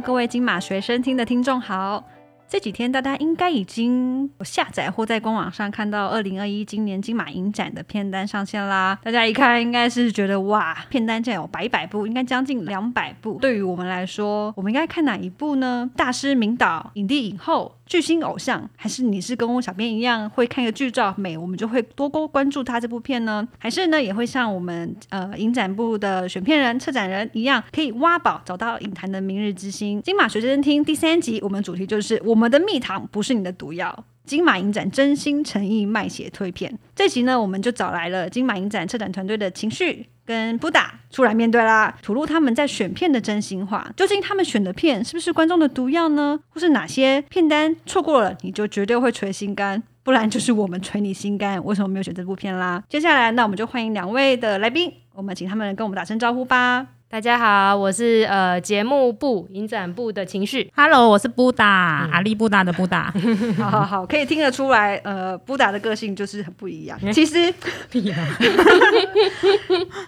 各位金马学生听的听众好。这几天大家应该已经有下载或在官网上看到二零二一今年金马影展的片单上线啦。大家一看应该是觉得哇，片单竟然有百百部，应该将近两百部。对于我们来说，我们应该看哪一部呢？大师名导、影帝影后。巨星偶像，还是你是跟我小编一样会看一个剧照美，我们就会多多关注他这部片呢？还是呢，也会像我们呃影展部的选片人、策展人一样，可以挖宝找到影坛的明日之星？金马学生听第三集，我们主题就是我们的蜜糖不是你的毒药。金马影展真心诚意卖血推片，这集呢，我们就找来了金马影展策展团队的情绪跟布达出来面对啦，吐露他们在选片的真心话。究竟他们选的片是不是观众的毒药呢？或是哪些片单错过了你就绝对会捶心肝，不然就是我们捶你心肝，为什么没有选这部片啦？接下来，那我们就欢迎两位的来宾，我们请他们跟我们打声招呼吧。大家好，我是呃节目部影展部的情绪。Hello，我是布达阿力布达的布达。好好好，可以听得出来，呃，布达的个性就是很不一样。其实。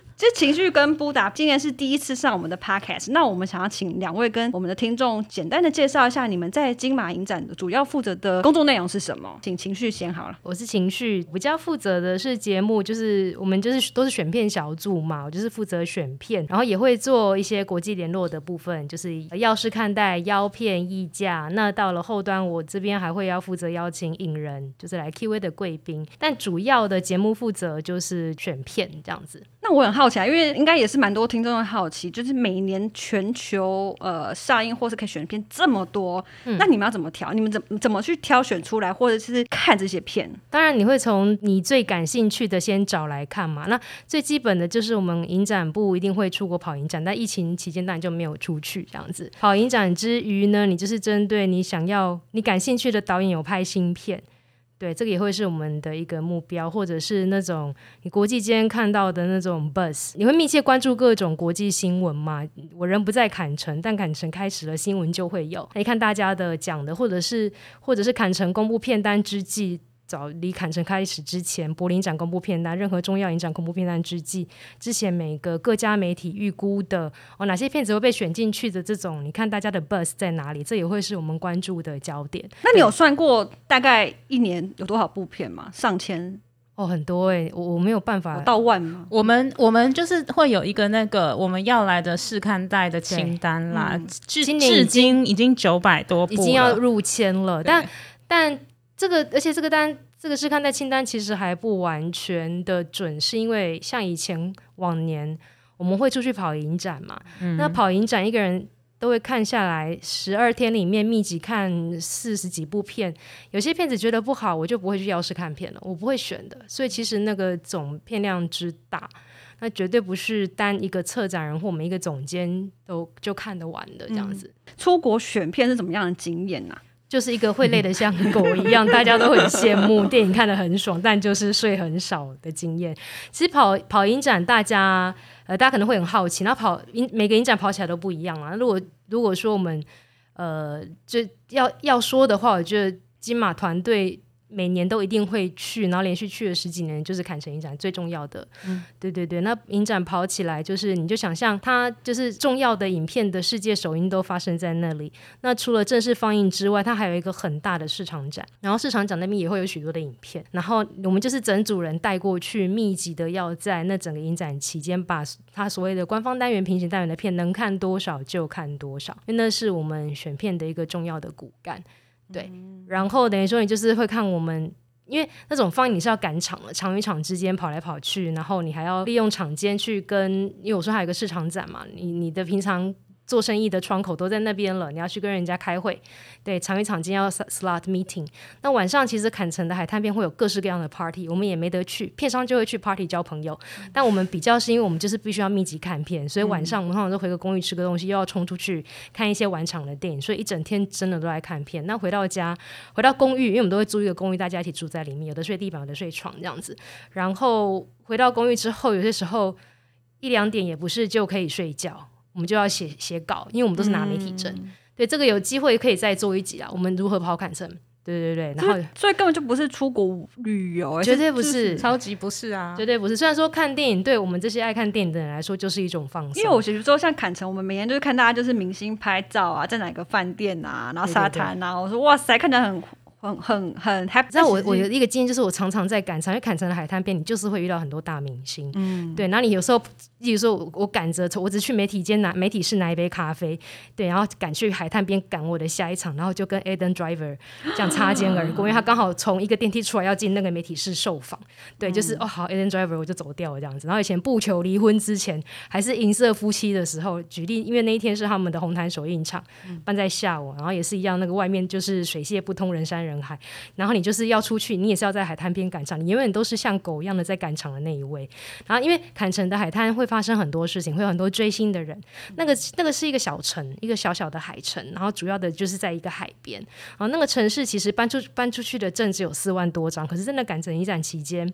这情绪跟布达今年是第一次上我们的 podcast，那我们想要请两位跟我们的听众简单的介绍一下你们在金马影展的主要负责的工作内容是什么？请情绪先好了。我是情绪，比较负责的是节目，就是我们就是都是选片小组嘛，我就是负责选片，然后也会做一些国际联络的部分，就是要是看待邀片议价。那到了后端，我这边还会要负责邀请影人，就是来 Q&A 的贵宾，但主要的节目负责就是选片这样子。那我很好奇啊，因为应该也是蛮多听众会好奇，就是每年全球呃上映或是可以选片这么多，那你们要怎么挑？你们怎怎么去挑选出来，或者是看这些片？当然，你会从你最感兴趣的先找来看嘛。那最基本的就是我们影展部一定会出国跑影展，但疫情期间当然就没有出去这样子。跑影展之余呢，你就是针对你想要、你感兴趣的导演有拍新片。对，这个也会是我们的一个目标，或者是那种你国际间看到的那种 bus，你会密切关注各种国际新闻嘛？我人不在坎城，但坎城开始了，新闻就会有。你看大家的讲的，或者是或者是坎城公布片单之际。早离坎城开始之前，柏林展公布片单，任何重要影展公布片单之际，之前每个各家媒体预估的哦，哪些片子会被选进去的这种，你看大家的 bus 在哪里，这也会是我们关注的焦点。那你有算过大概一年有多少部片吗？上千哦，很多哎，我我没有办法到万吗？我们我们就是会有一个那个我们要来的试看带的清单啦，至至今已经九百多部，已经要入千了，但但。这个，而且这个单，这个是看待清单，其实还不完全的准，是因为像以前往年我们会出去跑影展嘛，那跑影展一个人都会看下来，十二天里面密集看四十几部片，有些片子觉得不好，我就不会去药师看片了，我不会选的。所以其实那个总片量之大，那绝对不是单一个策展人或我们一个总监都就看得完的这样子。出国选片是怎么样的经验呢？就是一个会累得像狗一样，大家都很羡慕。电影看得很爽，但就是睡很少的经验。其实跑跑影展，大家呃，大家可能会很好奇。那跑影每个影展跑起来都不一样啊。如果如果说我们呃，就要要说的话，我觉得金马团队。每年都一定会去，然后连续去了十几年，就是坎城影展最重要的。嗯，对对对，那影展跑起来，就是你就想象它就是重要的影片的世界首映都发生在那里。那除了正式放映之外，它还有一个很大的市场展，然后市场展那边也会有许多的影片。然后我们就是整组人带过去，密集的要在那整个影展期间，把它所谓的官方单元、平行单元的片能看多少就看多少，因为那是我们选片的一个重要的骨干。对，然后等于说你就是会看我们，因为那种放映你是要赶场的，场与场之间跑来跑去，然后你还要利用场间去跟，因为我说还有个市场展嘛，你你的平常。做生意的窗口都在那边了，你要去跟人家开会，对，场与场今天要 slot meeting。那晚上其实坎城的海滩边会有各式各样的 party，我们也没得去，片商就会去 party 交朋友。但我们比较是因为我们就是必须要密集看片，所以晚上我们通常都回个公寓吃个东西，又要冲出去看一些晚场的电影，所以一整天真的都在看片。那回到家，回到公寓，因为我们都会租一个公寓，大家一起住在里面，有的睡地板，有的睡床这样子。然后回到公寓之后，有些时候一两点也不是就可以睡觉。我们就要写写稿，因为我们都是拿媒体证。对这个有机会可以再做一集啊。我们如何跑坎城？对对对，然后所以根本就不是出国旅游，绝对不是，超级不是啊，绝对不是。虽然说看电影对我们这些爱看电影的人来说就是一种放松，因为我其实说像坎城，我们每天就是看大家就是明星拍照啊，在哪个饭店啊，然后沙滩啊，我说哇塞，看起来很。很很很 happy。那我我有一个经验，就是我常常在赶场，因为坎城的海滩边，你就是会遇到很多大明星。嗯，对。然后你有时候，例如说，我我赶着，我只去媒体间拿媒体室拿一杯咖啡，对，然后赶去海滩边赶我的下一场，然后就跟 Aden Driver 这样擦肩而过，因为他刚好从一个电梯出来要进那个媒体室受访。对，就是哦好，Aden Driver 我就走掉了这样子。然后以前不求离婚之前，还是银色夫妻的时候，举例，因为那一天是他们的红毯首映场，办在下午，然后也是一样，那个外面就是水泄不通，人山人海，然后你就是要出去，你也是要在海滩边赶场，你永远都是像狗一样的在赶场的那一位。然后因为坎城的海滩会发生很多事情，会有很多追星的人。那个那个是一个小城，一个小小的海城，然后主要的就是在一个海边。然后那个城市其实搬出搬出去的证只有四万多张，可是真的赶整一展期间。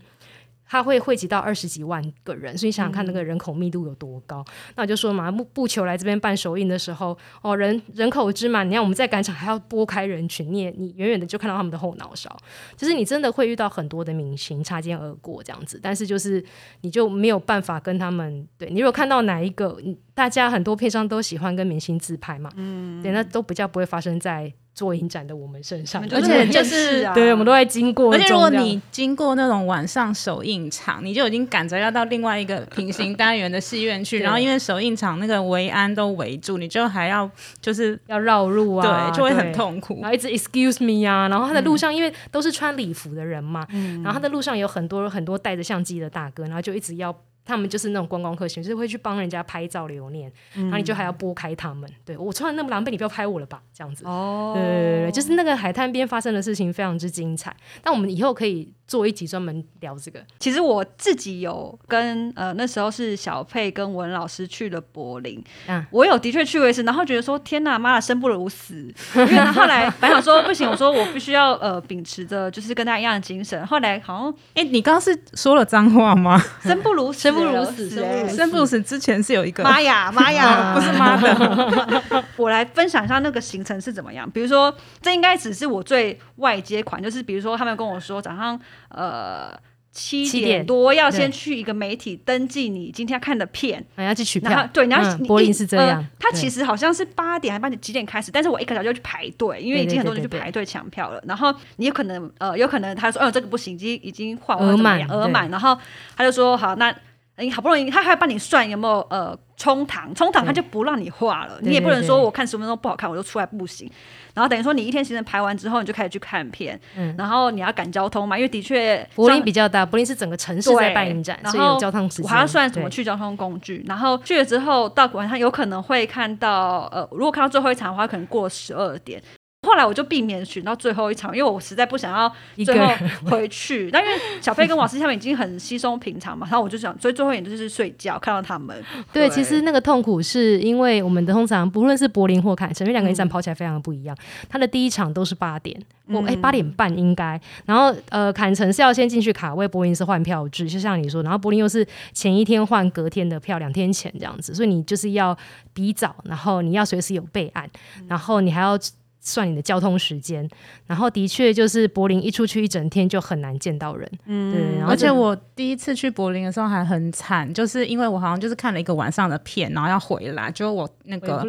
它会汇集到二十几万个人，所以想想看那个人口密度有多高。那我就说嘛，布布球来这边办首映的时候，哦，人人口之满，你看我们在赶场还要拨开人群，你也你远远的就看到他们的后脑勺，就是你真的会遇到很多的明星擦肩而过这样子，但是就是你就没有办法跟他们，对你如果看到哪一个，大家很多片商都喜欢跟明星自拍嘛，嗯，对，那都比较不会发生在。做影展的我们身上，而且就是对，我们都在经过。而且如果你经过那种晚上首映场，你就已经赶着要到另外一个平行单元的戏院去，然后因为首映场那个维安都围住，你就还要就是要绕路啊，对，就会很痛苦。然后一直 excuse me 啊，然后他的路上因为都是穿礼服的人嘛，然后他的路上有很多很多带着相机的大哥，然后就一直要。他们就是那种观光客型，就是会去帮人家拍照留念，然后你就还要拨开他们。对我穿的那么狼狈，你不要拍我了吧？这样子。哦，对对对，就是那个海滩边发生的事情非常之精彩。但我们以后可以。做一集专门聊这个。其实我自己有跟呃那时候是小佩跟文老师去了柏林，嗯，我有的确去过一次，然后觉得说天哪，妈的生不如死。因为后来本来想说不行，我说我必须要呃秉持着就是跟他一样的精神。后来好像哎，你刚刚是说了脏话吗？生不如生不如死，生不如死之前是有一个妈呀 妈呀，不是妈的。我来分享一下那个行程是怎么样。比如说，这应该只是我最外接款，就是比如说他们跟我说早上。呃，七点。多要先去一个媒体登记你今天要看的片，要去取票。对，你要柏林是这样。他其实好像是八点还八点几点开始，但是我一个小时就去排队，因为已经很多人去排队抢票了。然后你有可能呃，有可能他说哦这个不行，已经已经换额满额满，然后他就说好，那你好不容易他还帮你算有没有呃冲堂，冲堂他就不让你画了，你也不能说我看十分钟不好看我就出来不行。然后等于说，你一天行程排完之后，你就开始去看片。嗯。然后你要赶交通嘛，因为的确柏林比较大，柏林是整个城市在办影展，所以有交通时间。我还要算怎么去交通工具。然后去了之后，到晚上有可能会看到，呃，如果看到最后一场的话，可能过十二点。后来我就避免选到最后一场，因为我实在不想要最后 回去。但因为小飞跟瓦斯他们已经很稀松平常嘛，然后我就想，所以最后一点就是睡觉，看到他们。对，其实那个痛苦是因为我们的通常不论是柏林或坎城，因为两个一站跑起来非常的不一样。他的第一场都是八点，我哎八点半应该。然后呃，坎城是要先进去卡位，柏林是换票制，就像你说。然后柏林又是前一天换隔天的票，两天前这样子，所以你就是要比早，然后你要随时有备案，然后你还要。算你的交通时间，然后的确就是柏林一出去一整天就很难见到人，嗯，对。而且我第一次去柏林的时候还很惨，就是因为我好像就是看了一个晚上的片，然后要回来，就我那个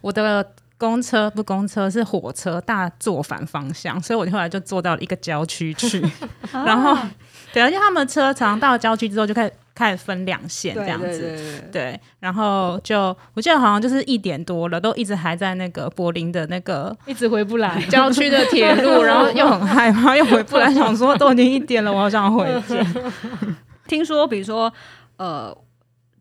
我的公车不公车是火车，大坐反方向，所以我后来就坐到了一个郊区去，然后对，而且他们车常到郊区之后就开始。开始分两线这样子，对，然后就我记得好像就是一点多了，都一直还在那个柏林的那个，一直回不来 郊区的铁路，然后又很害怕，又回不来，想说都已经一点了，我好想回家。听说，比如说，呃，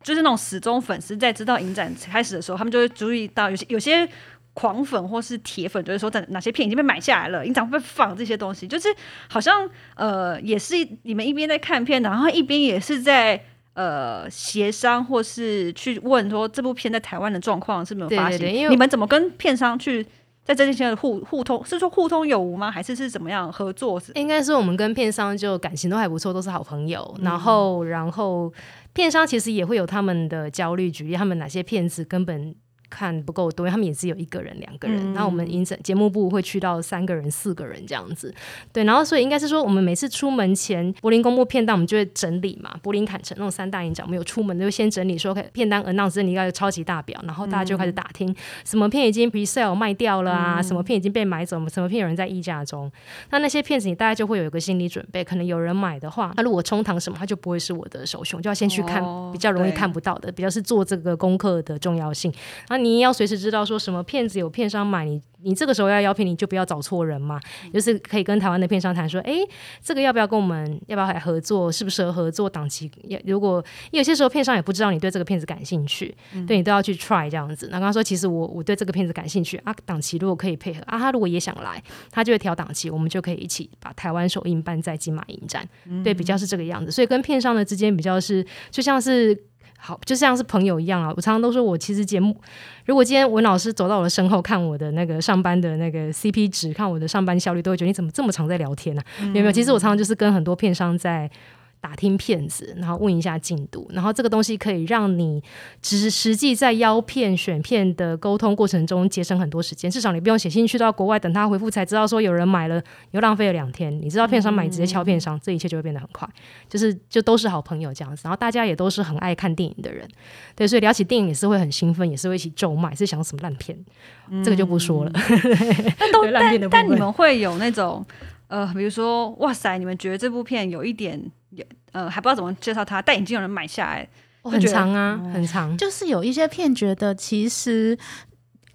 就是那种死忠粉丝，在知道影展开始的时候，他们就会注意到有些有些狂粉或是铁粉，就是说在哪些片已经被买下来了，影展会放这些东西，就是好像呃，也是你们一边在看片，然后一边也是在。呃，协商或是去问说这部片在台湾的状况是没有发现，你们怎么跟片商去在这些互互通？是说互通有无吗？还是是怎么样合作？应该是我们跟片商就感情都还不错，都是好朋友。然后，然后片商其实也会有他们的焦虑，举例他们哪些片子根本。看不够多，因为他们也是有一个人、两个人。然后我们影展节目部会去到三个人、四个人这样子。对，然后所以应该是说，我们每次出门前，柏林公布片单，我们就会整理嘛。柏林坎城那种三大影展，我们有出门就先整理说，片单 announce 整理一个超级大表，然后大家就开始打听什么片已经 pre sale 卖掉了啊，什么片已经被买走，什么片有人在议价中。那那些片子你大概就会有一个心理准备，可能有人买的话，他如果冲堂什么，他就不会是我的首选，就要先去看比较容易看不到的，比较是做这个功课的重要性。那你要随时知道说什么骗子有骗商买，你你这个时候要邀片，你就不要找错人嘛。就是可以跟台湾的片商谈说，哎，这个要不要跟我们要不要来合作，适不适合合作档期？如果有些时候片商也不知道你对这个片子感兴趣，对你都要去 try 这样子。那刚刚说，其实我我对这个片子感兴趣啊，档期如果可以配合啊，他如果也想来，他就会调档期，我们就可以一起把台湾首映办在金马影展。对，比较是这个样子。所以跟片商的之间比较是，就像是。好，就像是朋友一样啊！我常常都说，我其实节目，如果今天文老师走到我的身后，看我的那个上班的那个 CP 值，看我的上班效率，都会觉得你怎么这么常在聊天呢？有没有？其实我常常就是跟很多片商在。打听骗子，然后问一下进度，然后这个东西可以让你实实际在邀片选片的沟通过程中节省很多时间，至少你不用写信去到国外等他回复才知道说有人买了，又浪费了两天。你知道片商买直接敲片商，这一切就会变得很快，就是就都是好朋友这样子。然后大家也都是很爱看电影的人，对，所以聊起电影也是会很兴奋，也是会一起咒骂，是想什么烂片，这个就不说了。但都但但你们会有那种呃，比如说哇塞，你们觉得这部片有一点。呃，还不知道怎么介绍他，戴眼镜有人买下来，很长啊，很长。就是有一些片觉得其实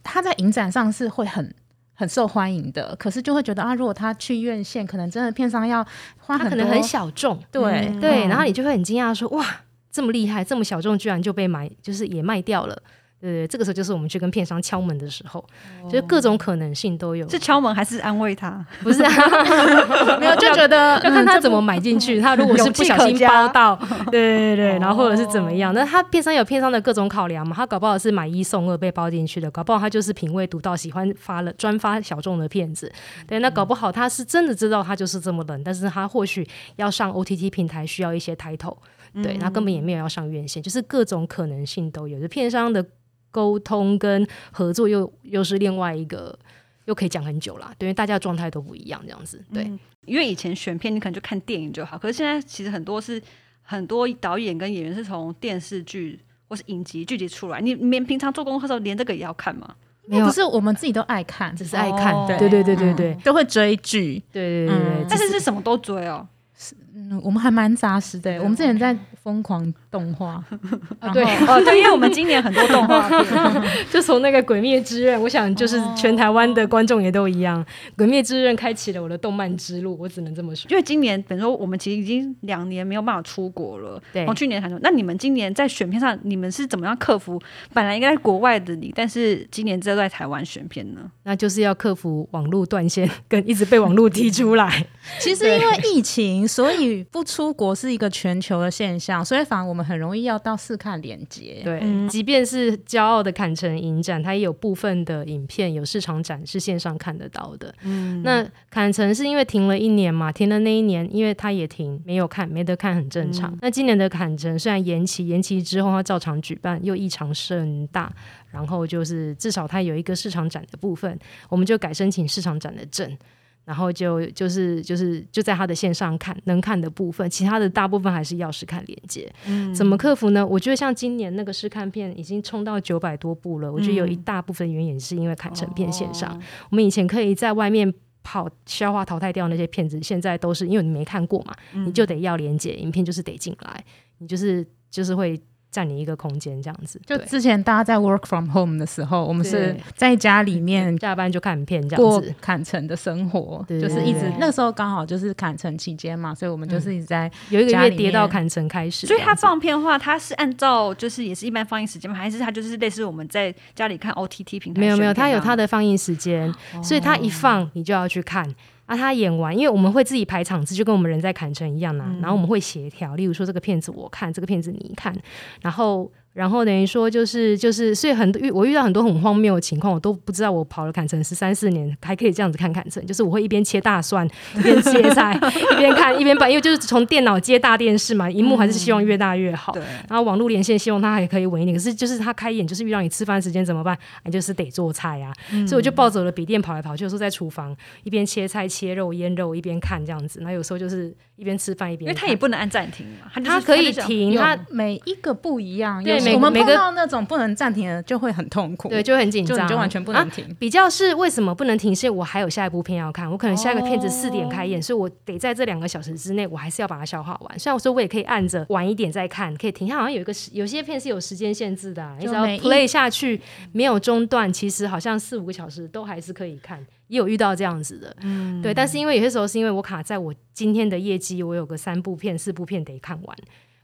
他在影展上是会很很受欢迎的，可是就会觉得啊，如果他去院线，可能真的片商要花很可能很小众，对对，然后你就会很惊讶说哇，这么厉害，这么小众，居然就被买，就是也卖掉了。对，这个时候就是我们去跟片商敲门的时候，就是各种可能性都有。是敲门还是安慰他？不是，啊 没有就觉得要看他怎么买进去。他如果是不小心包到，对对对，然后或者是怎么样，那他片商有片商的各种考量嘛。他搞不好是买一送二被包进去的，搞不好他就是品味独到，喜欢发了专发小众的片子。对，那搞不好他是真的知道他就是这么冷，但是他或许要上 OTT 平台需要一些 title，对他根本也没有要上院线，就是各种可能性都有。就片商的。沟通跟合作又又是另外一个，又可以讲很久啦。对，因为大家状态都不一样，这样子。对，因为以前选片你可能就看电影就好，可是现在其实很多是很多导演跟演员是从电视剧或是影集剧集出来。你连平常做功课的时候，连这个也要看吗？没有，不是我们自己都爱看，只是爱看。对对对对对，都会追剧。对对对对，但是是什么都追哦。嗯，我们还蛮扎实的。我们之前在疯狂动画，对哦对，因为我们今年很多动画，就从那个《鬼灭之刃》，我想就是全台湾的观众也都一样，《鬼灭之刃》开启了我的动漫之路，我只能这么说。因为今年，等于说我们其实已经两年没有办法出国了，对，从去年开始。那你们今年在选片上，你们是怎么样克服？本来应该在国外的你，但是今年都在台湾选片呢？那就是要克服网络断线，跟一直被网络踢出来。其实因为疫情，所以。不出国是一个全球的现象，所以反而我们很容易要到试看连接。对，即便是骄傲的坎城影展，它也有部分的影片有市场展是线上看得到的。嗯，那坎城是因为停了一年嘛，停了那一年，因为它也停，没有看，没得看很正常。那今年的坎城虽然延期，延期之后它照常举办，又异常盛大，然后就是至少它有一个市场展的部分，我们就改申请市场展的证。然后就就是就是就在他的线上看能看的部分，其他的大部分还是要试看连接。嗯，怎么克服呢？我觉得像今年那个试看片已经冲到九百多部了，我觉得有一大部分原因是因为看成片线上。我们以前可以在外面跑消化淘汰掉那些片子，现在都是因为你没看过嘛，你就得要连接影片，就是得进来，你就是就是会。占你一个空间，这样子。就之前大家在 work from home 的时候，我们是在家里面下班就看片，这样子砍城的生活，就是一直那时候刚好就是砍城期间嘛，所以我们就是一直在有一个月跌到砍城开始。所以他放片的话，他是按照就是也是一般放映时间吗？还是他就是类似我们在家里看 OTT 平台？没有没有，他有他的放映时间，所以他一放你就要去看。啊，他演完，因为我们会自己排场次，就跟我们人在砍城一样呐。然后我们会协调，例如说这个片子我看，这个片子你看，然后然后等于说就是就是，所以很遇我遇到很多很荒谬的情况，我都不知道我跑了坎城十三四年还可以这样子看坎城，就是我会一边切大蒜一边切菜一边看一边办，因为就是从电脑接大电视嘛，荧幕还是希望越大越好，对。然后网络连线希望它还可以稳一点，可是就是它开眼就是遇到你吃饭时间怎么办？你就是得做菜啊，所以我就抱走了笔电跑来跑去，有时候在厨房一边切菜切肉腌肉一边看这样子，那有时候就是一边吃饭一边，因为他也不能按暂停嘛，它可以停，他每一个不一样，对。我们碰到那种不能暂停的，就会很痛苦，对，就很紧张，就完全不能停。比较是为什么不能停？是我还有下一部片要看，我可能下一个片子四点开演，所以我得在这两个小时之内，我还是要把它消化完。虽然我说我也可以按着晚一点再看，可以停。它好像有一个时，有些片是有时间限制的，你只要 play 下去没有中断，其实好像四五个小时都还是可以看。也有遇到这样子的，嗯，对。但是因为有些时候是因为我卡在我今天的业绩，我有个三部片、四部片得看完。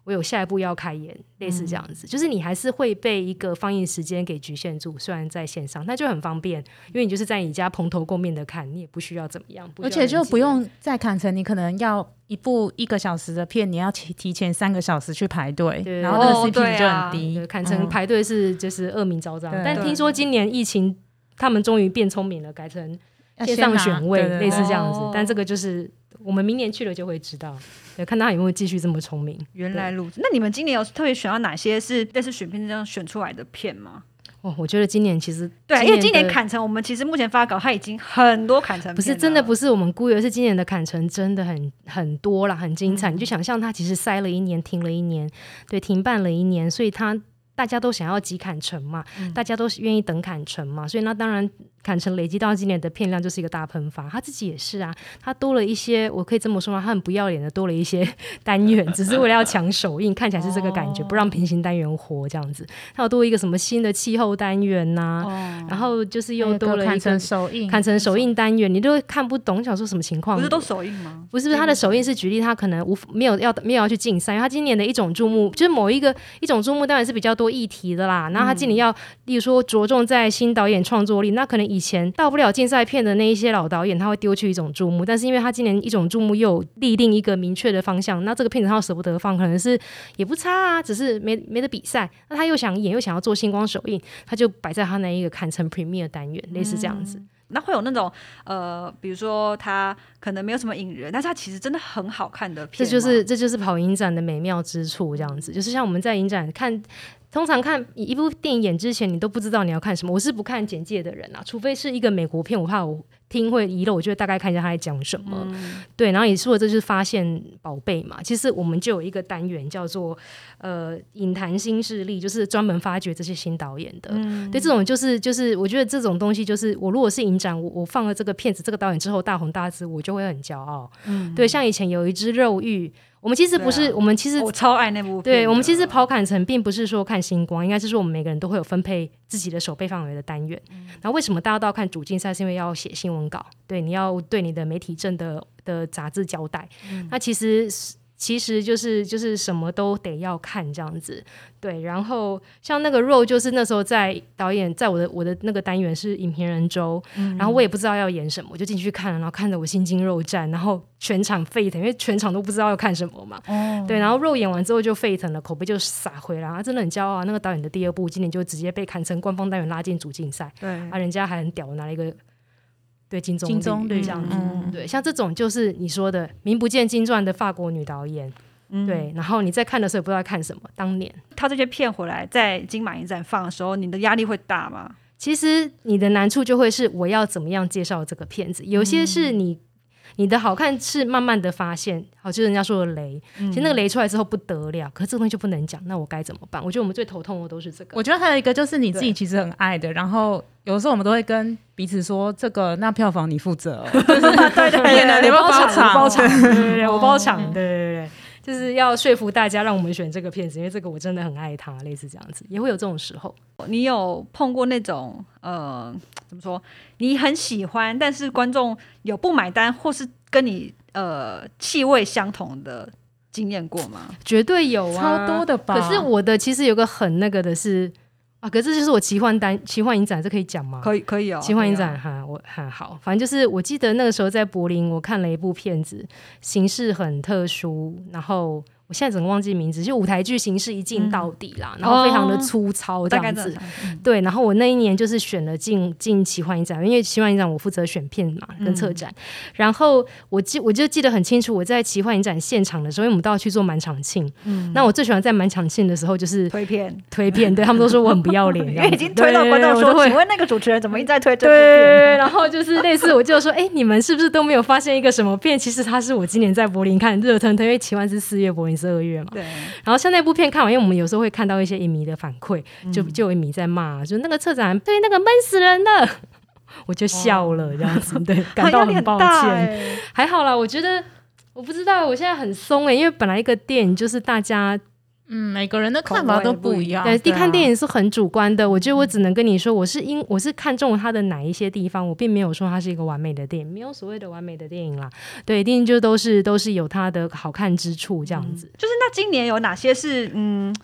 我有下一步要开演，类似这样子，就是你还是会被一个放映时间给局限住。虽然在线上，那就很方便，因为你就是在你家蓬头垢面的看，你也不需要怎么样，而且就不用再砍成你可能要一部一个小时的片，你要提提前三个小时去排队，然后那个 CP 就很低。砍成排队是就是恶名昭彰，但听说今年疫情，他们终于变聪明了，改成线上选位，类似这样子。但这个就是。我们明年去了就会知道，对，看他有没有继续这么聪明。原来如此，那你们今年有特别选到哪些是类似选片这样选出来的片吗？哦，我觉得今年其实对，因为今年砍成，我们其实目前发稿，它已经很多砍成，不是真的不是我们估，而是今年的砍成真的很很多了，很精彩。你就想象它其实塞了一年，停了一年，对，停办了一年，所以它大家都想要急砍成嘛，大家都是愿意等砍成嘛，所以那当然。坎城累积到今年的片量就是一个大喷发，他自己也是啊，他多了一些，我可以这么说吗？他很不要脸的多了一些单元，只是为了要抢首映，看起来是这个感觉，不让平行单元活这样子。他有多一个什么新的气候单元呐，然后就是又多了一个首映，坎城首映单元，你都看不懂，想说什么情况？不是都首映吗？不是，不是他的首映是举例，他可能无没有要没有要去竞赛，因为他今年的一种注目就是某一个一种注目当然是比较多议题的啦。然后他今年要，例如说着重在新导演创作力，那可能以前到不了。竞赛片的那一些老导演，他会丢去一种注目，但是因为他今年一种注目又立定一个明确的方向，那这个片子他舍不得放，可能是也不差啊，只是没没得比赛，那他又想演又想要做星光首映，他就摆在他那一个坎城 Premier 单元，类似这样子。那会有那种呃，比如说他可能没有什么引人，但是他其实真的很好看的片，这就是这就是跑影展的美妙之处，这样子就是像我们在影展看。通常看一部电影演之前，你都不知道你要看什么。我是不看简介的人啊，除非是一个美国片，我怕我听会遗漏，我就会大概看一下他在讲什么。对，然后也说这就是发现宝贝嘛。其实我们就有一个单元叫做呃影坛新势力，就是专门发掘这些新导演的。对，这种就是就是我觉得这种东西就是我如果是影展，我我放了这个片子这个导演之后大红大紫，我就会很骄傲。嗯，对，像以前有一只肉欲。我们其实不是，我们其实我超爱那部。对，我们其实跑坎城并不是说看星光，应该是说我们每个人都会有分配自己的手背范围的单元。然后为什么大家都要看主竞赛？是因为要写新闻稿，对，你要对你的媒体证的的杂志交代。那其实其实就是就是什么都得要看这样子。对，然后像那个肉，就是那时候在导演在我的我的那个单元是影评人周，然后我也不知道要演什么，我就进去看，然后看着我心惊肉战，然后全场沸腾，因为全场都不知道要看什么嘛。哦。对，然后肉演完之后就沸腾了，口碑就撒回来，啊，真的很骄傲。那个导演的第二部今年就直接被砍成官方单元拉进主竞赛，对，啊，人家还很屌，拿了一个对金钟金绿这样子。对，像这种就是你说的名不见经传的法国女导演。对，然后你在看的时候也不知道看什么。当年他这些片回来在金马影展放的时候，你的压力会大吗？其实你的难处就会是我要怎么样介绍这个片子。有些是你你的好看是慢慢的发现，好就是人家说的雷，其实那个雷出来之后不得了，可是这个东西就不能讲，那我该怎么办？我觉得我们最头痛的都是这个。我觉得还有一个就是你自己其实很爱的，然后有的时候我们都会跟彼此说，这个那票房你负责，对对对，你包场，包场，对对对，我包场，对对对。就是要说服大家让我们选这个片子，因为这个我真的很爱它，类似这样子也会有这种时候。你有碰过那种呃，怎么说？你很喜欢，但是观众有不买单，或是跟你呃气味相同的经验过吗？绝对有啊，超多的吧。可是我的其实有个很那个的是。啊，可是这就是我奇幻单奇幻影展，这可以讲吗？可以，可以哦。奇幻影展哈，我很好，反正就是我记得那个时候在柏林，我看了一部片子，形式很特殊，然后。我现在整个忘记名字，就舞台剧形式一镜到底啦，然后非常的粗糙这样子。对，然后我那一年就是选了进进奇幻影展，因为奇幻影展我负责选片嘛跟策展。然后我记我就记得很清楚，我在奇幻影展现场的时候，因为我们都要去做满场庆。嗯，那我最喜欢在满场庆的时候就是推片推片，对他们都说我很不要脸，因为已经推到观众说，请问那个主持人怎么一直在推这部片？然后就是类似我就说，哎，你们是不是都没有发现一个什么片？其实它是我今年在柏林看热腾腾，因为奇幻是四月，柏林。十二月嘛，对。然后像那部片看完，因为我们有时候会看到一些影迷的反馈，就就有影迷在骂，就那个策展对那个闷死人了，我就笑了这样子，对，感到很抱歉。还好啦，我觉得我不知道，我现在很松哎，因为本来一个电影就是大家。嗯，每个人的看法都不一样。对，看电影是很主观的。我觉得我只能跟你说，我是因我是看中了它的哪一些地方，我并没有说它是一个完美的电影，没有所谓的完美的电影啦。对，电影就都是都是有它的好看之处，这样子。就是那今年有哪些是嗯？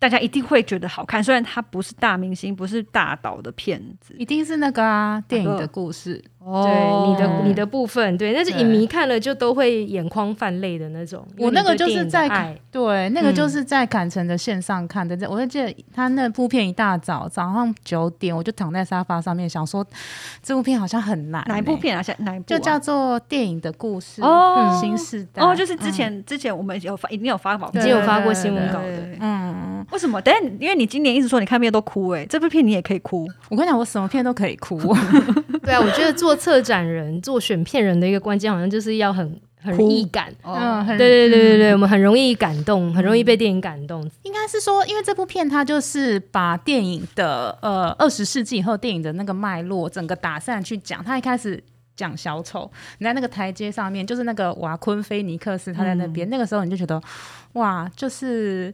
大家一定会觉得好看，虽然它不是大明星，不是大导的片子，一定是那个啊电影的故事。对你的你的部分，对，但是影迷看了就都会眼眶泛泪的那种。我那个就是在对，那个就是在坎城的线上看的。我记得他那部片一大早早上九点，我就躺在沙发上面想说，这部片好像很难。哪一部片啊？哪一部？就叫做电影的故事哦，新时代哦，就是之前之前我们有发，一定有发稿，已经有发过新闻稿的，嗯。为什么？但因为你今年一直说你看片都哭，哎，这部片你也可以哭。我跟你讲，我什么片都可以哭。对啊，我觉得做策展人、做选片人的一个关键，好像就是要很很易感。嗯，对对对对对，我们很容易感动，很容易被电影感动。应该是说，因为这部片它就是把电影的呃二十世纪以后电影的那个脉络整个打散去讲。他一开始讲小丑，你在那个台阶上面，就是那个瓦昆菲尼克斯他在那边，那个时候你就觉得哇，就是。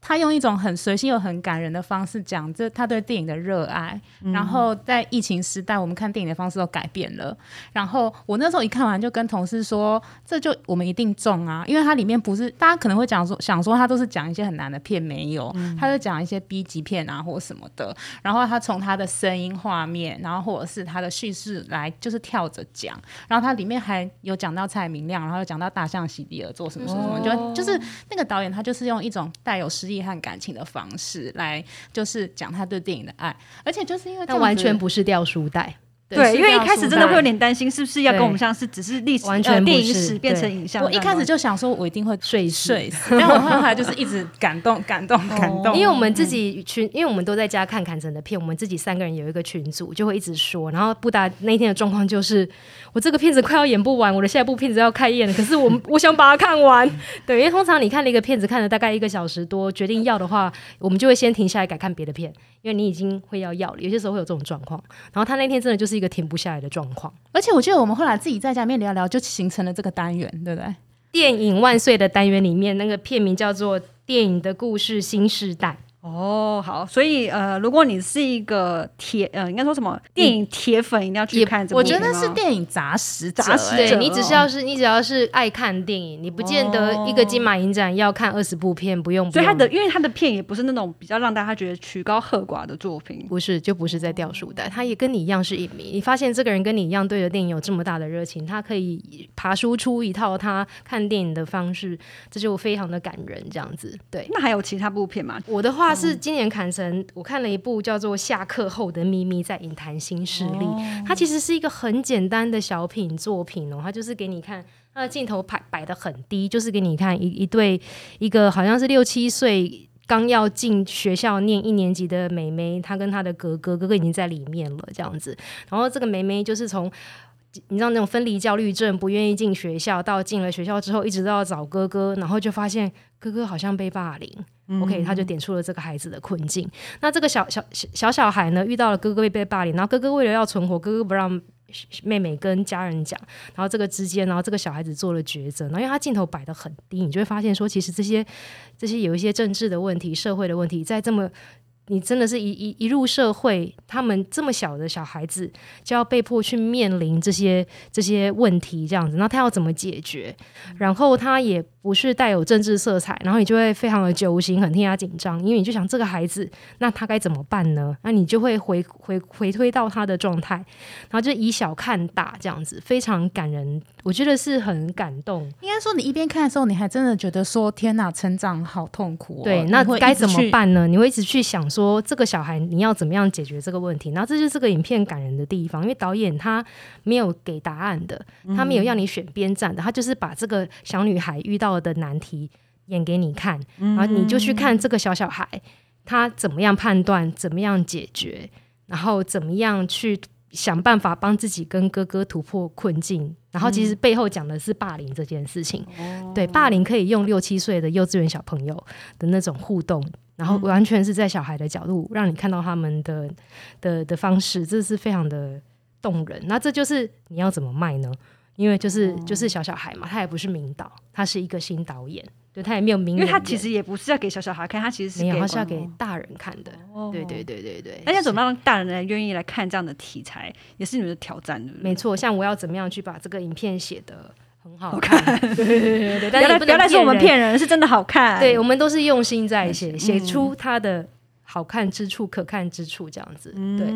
他用一种很随性又很感人的方式讲这他对电影的热爱，然后在疫情时代，我们看电影的方式都改变了。然后我那时候一看完就跟同事说，这就我们一定中啊，因为它里面不是大家可能会讲说想说他都是讲一些很难的片，没有，他就讲一些 B 级片啊或什么的。然后他从他的声音画面，然后或者是他的叙事来就是跳着讲。然后他里面还有讲到蔡明亮，然后又讲到大象席地而坐什么什么什么，就就是那个导演他就是用一种带有诗。和感情的方式来，就是讲他对电影的爱，而且就是因为他完全不是掉书袋。对，因为一开始真的会有点担心，是不是要跟我们像是只是历史完全电影史变成影像？我一开始就想说，我一定会睡睡，然后后来就是一直感动、感动、感动。因为我们自己群，因为我们都在家看坎城的片，我们自己三个人有一个群组，就会一直说。然后布达那天的状况就是，我这个片子快要演不完，我的下一部片子要开演了，可是我 我想把它看完。对，因为通常你看了一个片子，看了大概一个小时多，决定要的话，我们就会先停下来改看别的片。因为你已经会要要了，有些时候会有这种状况。然后他那天真的就是一个停不下来的状况，而且我记得我们后来自己在家里面聊聊，就形成了这个单元，对不对？电影万岁的单元里面，那个片名叫做《电影的故事新时代》。哦，好，所以呃，如果你是一个铁呃，应该说什么电影铁粉，一定要去看。我觉得是电影杂食杂食。对你只是要是，你只要是爱看电影，你不见得一个金马影展要看二十部片，不用。所以他的，因为他的片也不是那种比较让大家觉得曲高和寡的作品，不是，就不是在掉书袋。他也跟你一样是影迷，你发现这个人跟你一样对着电影有这么大的热情，他可以爬输出一套他看电影的方式，这就非常的感人。这样子，对。那还有其他部片吗？我的话是今年坎。神，我看了一部叫做《下课后的秘密》在影坛新势力，它其实是一个很简单的小品作品哦，它就是给你看，它的镜头摆摆的很低，就是给你看一一对一个好像是六七岁刚要进学校念一年级的妹妹，她跟她的哥哥，哥哥已经在里面了这样子，然后这个妹妹就是从。你知道那种分离焦虑症，不愿意进学校，到进了学校之后，一直都要找哥哥，然后就发现哥哥好像被霸凌。OK，他就点出了这个孩子的困境。那这个小小小小孩呢，遇到了哥哥被被霸凌，然后哥哥为了要存活，哥哥不让妹妹跟家人讲，然后这个之间，然后这个小孩子做了抉择。然后因为他镜头摆的很低，你就会发现说，其实这些这些有一些政治的问题、社会的问题，在这么。你真的是一一一入社会，他们这么小的小孩子就要被迫去面临这些这些问题，这样子，那他要怎么解决？然后他也不是带有政治色彩，然后你就会非常的揪心，很替他紧张，因为你就想这个孩子，那他该怎么办呢？那你就会回回回推到他的状态，然后就以小看大，这样子非常感人，我觉得是很感动。应该说，你一边看的时候，你还真的觉得说：“天哪，成长好痛苦。”对，那该怎么办呢？你会一直去想说，这个小孩你要怎么样解决这个问题？然后这就是这个影片感人的地方，因为导演他没有给答案的，他没有让你选边站的，他就是把这个小女孩遇到的难题演给你看，然后你就去看这个小小孩他怎么样判断，怎么样解决，然后怎么样去想办法帮自己跟哥哥突破困境。然后其实背后讲的是霸凌这件事情，对，霸凌可以用六七岁的幼稚园小朋友的那种互动，然后完全是在小孩的角度让你看到他们的的的方式，这是非常的动人。那这就是你要怎么卖呢？因为就是就是小小孩嘛，他也不是名导，他是一个新导演，对他也没有名，因为他其实也不是要给小小孩看，他其实是没有，他是要给大人看的。对对对对对。那要怎么让大人来愿意来看这样的题材，也是你们的挑战，没错。像我要怎么样去把这个影片写的很好看？对对对对。不要不要来是我们骗人，是真的好看。对我们都是用心在写，写出它的。好看之处、可看之处，这样子。对，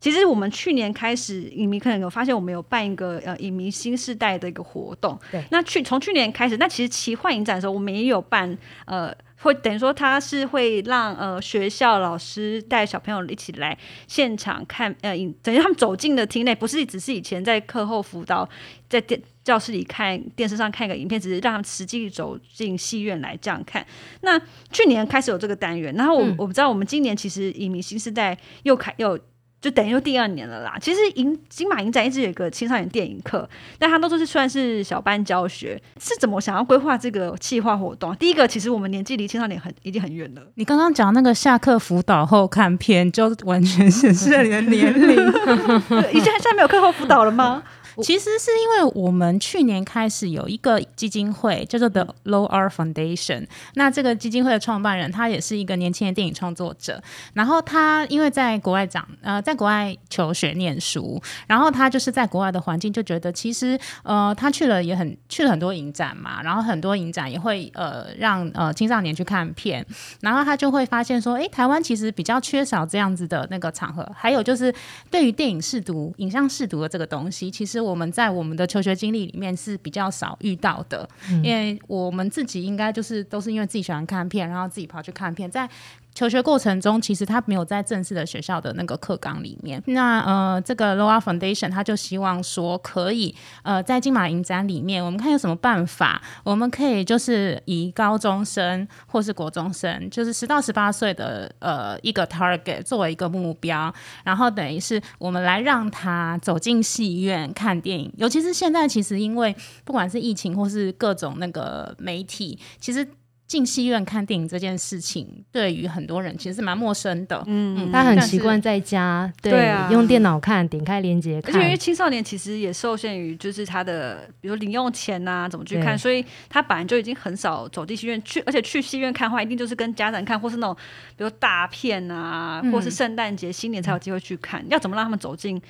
其实我们去年开始，影迷可能有发现，我们有办一个呃影迷新时代的一个活动。对，那去从去年开始，那其实奇幻影展的时候，我们也有办呃。会等于说，他是会让呃学校老师带小朋友一起来现场看，呃，等于他们走进了厅内，不是只是以前在课后辅导，在电教室里看电视上看一个影片，只是让他们实际走进戏院来这样看。那去年开始有这个单元，然后我我不知道，我们今年其实影迷新时代又开又。就等于说第二年了啦。其实影金马影展一直有一个青少年电影课，但他都是算是小班教学。是怎么想要规划这个计划活动？第一个，其实我们年纪离青少年很已经很远了。你刚刚讲那个下课辅导后看片，就完全显示了你的年龄。已经现在没有课后辅导了吗？其实是因为我们去年开始有一个基金会叫做 The Low Art Foundation。那这个基金会的创办人他也是一个年轻的电影创作者。然后他因为在国外长呃在国外求学念书，然后他就是在国外的环境就觉得其实呃他去了也很去了很多影展嘛，然后很多影展也会呃让呃青少年去看片，然后他就会发现说，哎，台湾其实比较缺少这样子的那个场合。还有就是对于电影试读、影像试读的这个东西，其实。我们在我们的求学经历里面是比较少遇到的，因为我们自己应该就是都是因为自己喜欢看片，然后自己跑去看片，在。求学过程中，其实他没有在正式的学校的那个课纲里面。那呃，这个 Loa Foundation 他就希望说，可以呃，在金马影展里面，我们看有什么办法，我们可以就是以高中生或是国中生，就是十到十八岁的呃一个 target 作为一个目标，然后等于是我们来让他走进戏院看电影。尤其是现在，其实因为不管是疫情或是各种那个媒体，其实。进戏院看电影这件事情，对于很多人其实是蛮陌生的。嗯，他很习惯在家，对，用电脑看，点开连接看。因为青少年其实也受限于就是他的，比如零用钱呐，怎么去看，所以他本来就已经很少走进戏院去，而且去戏院看的话，一定就是跟家长看，或是那种比如大片啊，或是圣诞节、新年才有机会去看。要怎么让他们走进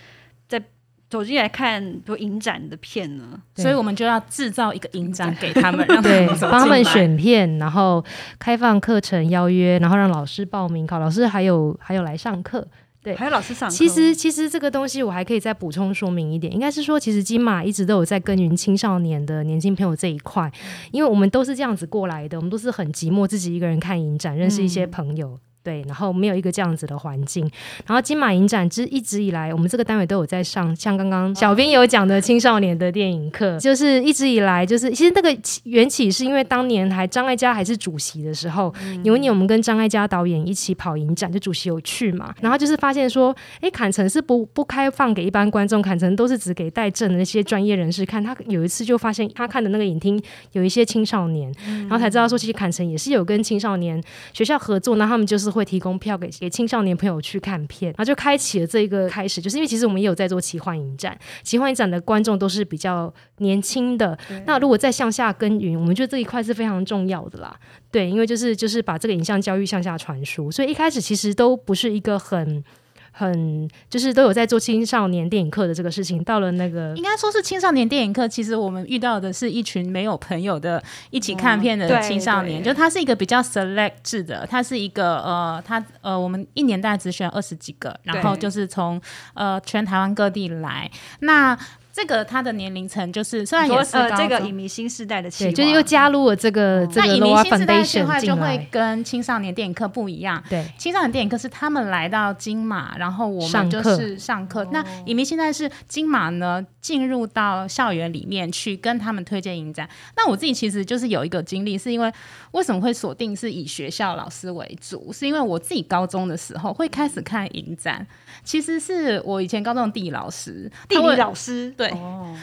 在？走进来看，比如影展的片呢，所以我们就要制造一个影展给他们，让他们帮他们选片，然后开放课程邀约，然后让老师报名考，老师还有还有来上课，对，还有老师上。其实其实这个东西我还可以再补充说明一点，应该是说，其实金马一直都有在耕耘青少年的年轻朋友这一块，因为我们都是这样子过来的，我们都是很寂寞，自己一个人看影展，认识一些朋友。对，然后没有一个这样子的环境。然后金马影展之一直以来，我们这个单位都有在上，像刚刚小编有讲的青少年的电影课，就是一直以来就是，其实那个缘起是因为当年还张艾嘉还是主席的时候，有一年我们跟张艾嘉导演一起跑影展，就主席有去嘛，然后就是发现说，哎，坎城是不不开放给一般观众，坎城都是只给带证的那些专业人士看。他有一次就发现他看的那个影厅有一些青少年，然后才知道说，其实坎城也是有跟青少年学校合作，那他们就是。会提供票给给青少年朋友去看片，然后就开启了这一个开始，就是因为其实我们也有在做奇幻影展，奇幻影展的观众都是比较年轻的，那如果再向下耕耘，我们觉得这一块是非常重要的啦。对，因为就是就是把这个影像教育向下传输，所以一开始其实都不是一个很。很就是都有在做青少年电影课的这个事情，到了那个应该说是青少年电影课，其实我们遇到的是一群没有朋友的一起看片的青少年，就它是一个比较 select 制的，它是一个呃，它呃，我们一年大概只选二十几个，然后就是从呃全台湾各地来那。这个他的年龄层就是虽然也是这个影迷新时代的，对，就是又加入了这个这个影迷新时代的话，就会跟青少年电影课不一样。对，青少年电影课是他们来到金马，然后我们就是上课。那影迷现在是金马呢，进入到校园里面去跟他们推荐影展。那我自己其实就是有一个经历，是因为为什么会锁定是以学校老师为主，是因为我自己高中的时候会开始看影展。其实是我以前高中的地理老师，地理老师对，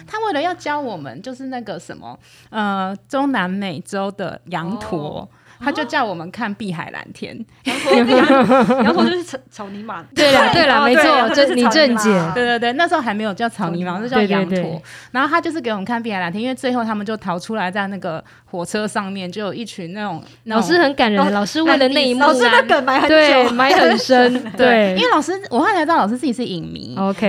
他为了要教我们，就是那个什么，呃，中南美洲的羊驼。他就叫我们看《碧海蓝天》，然后就是草草泥马。对了，对了，没错，就是李正姐。对对对，那时候还没有叫草泥马，是叫羊驼。然后他就是给我们看《碧海蓝天》，因为最后他们就逃出来，在那个火车上面就有一群那种老师很感人，老师为了那一幕，老师的梗埋很久，埋很深。对，因为老师我后来知道老师自己是影迷。OK，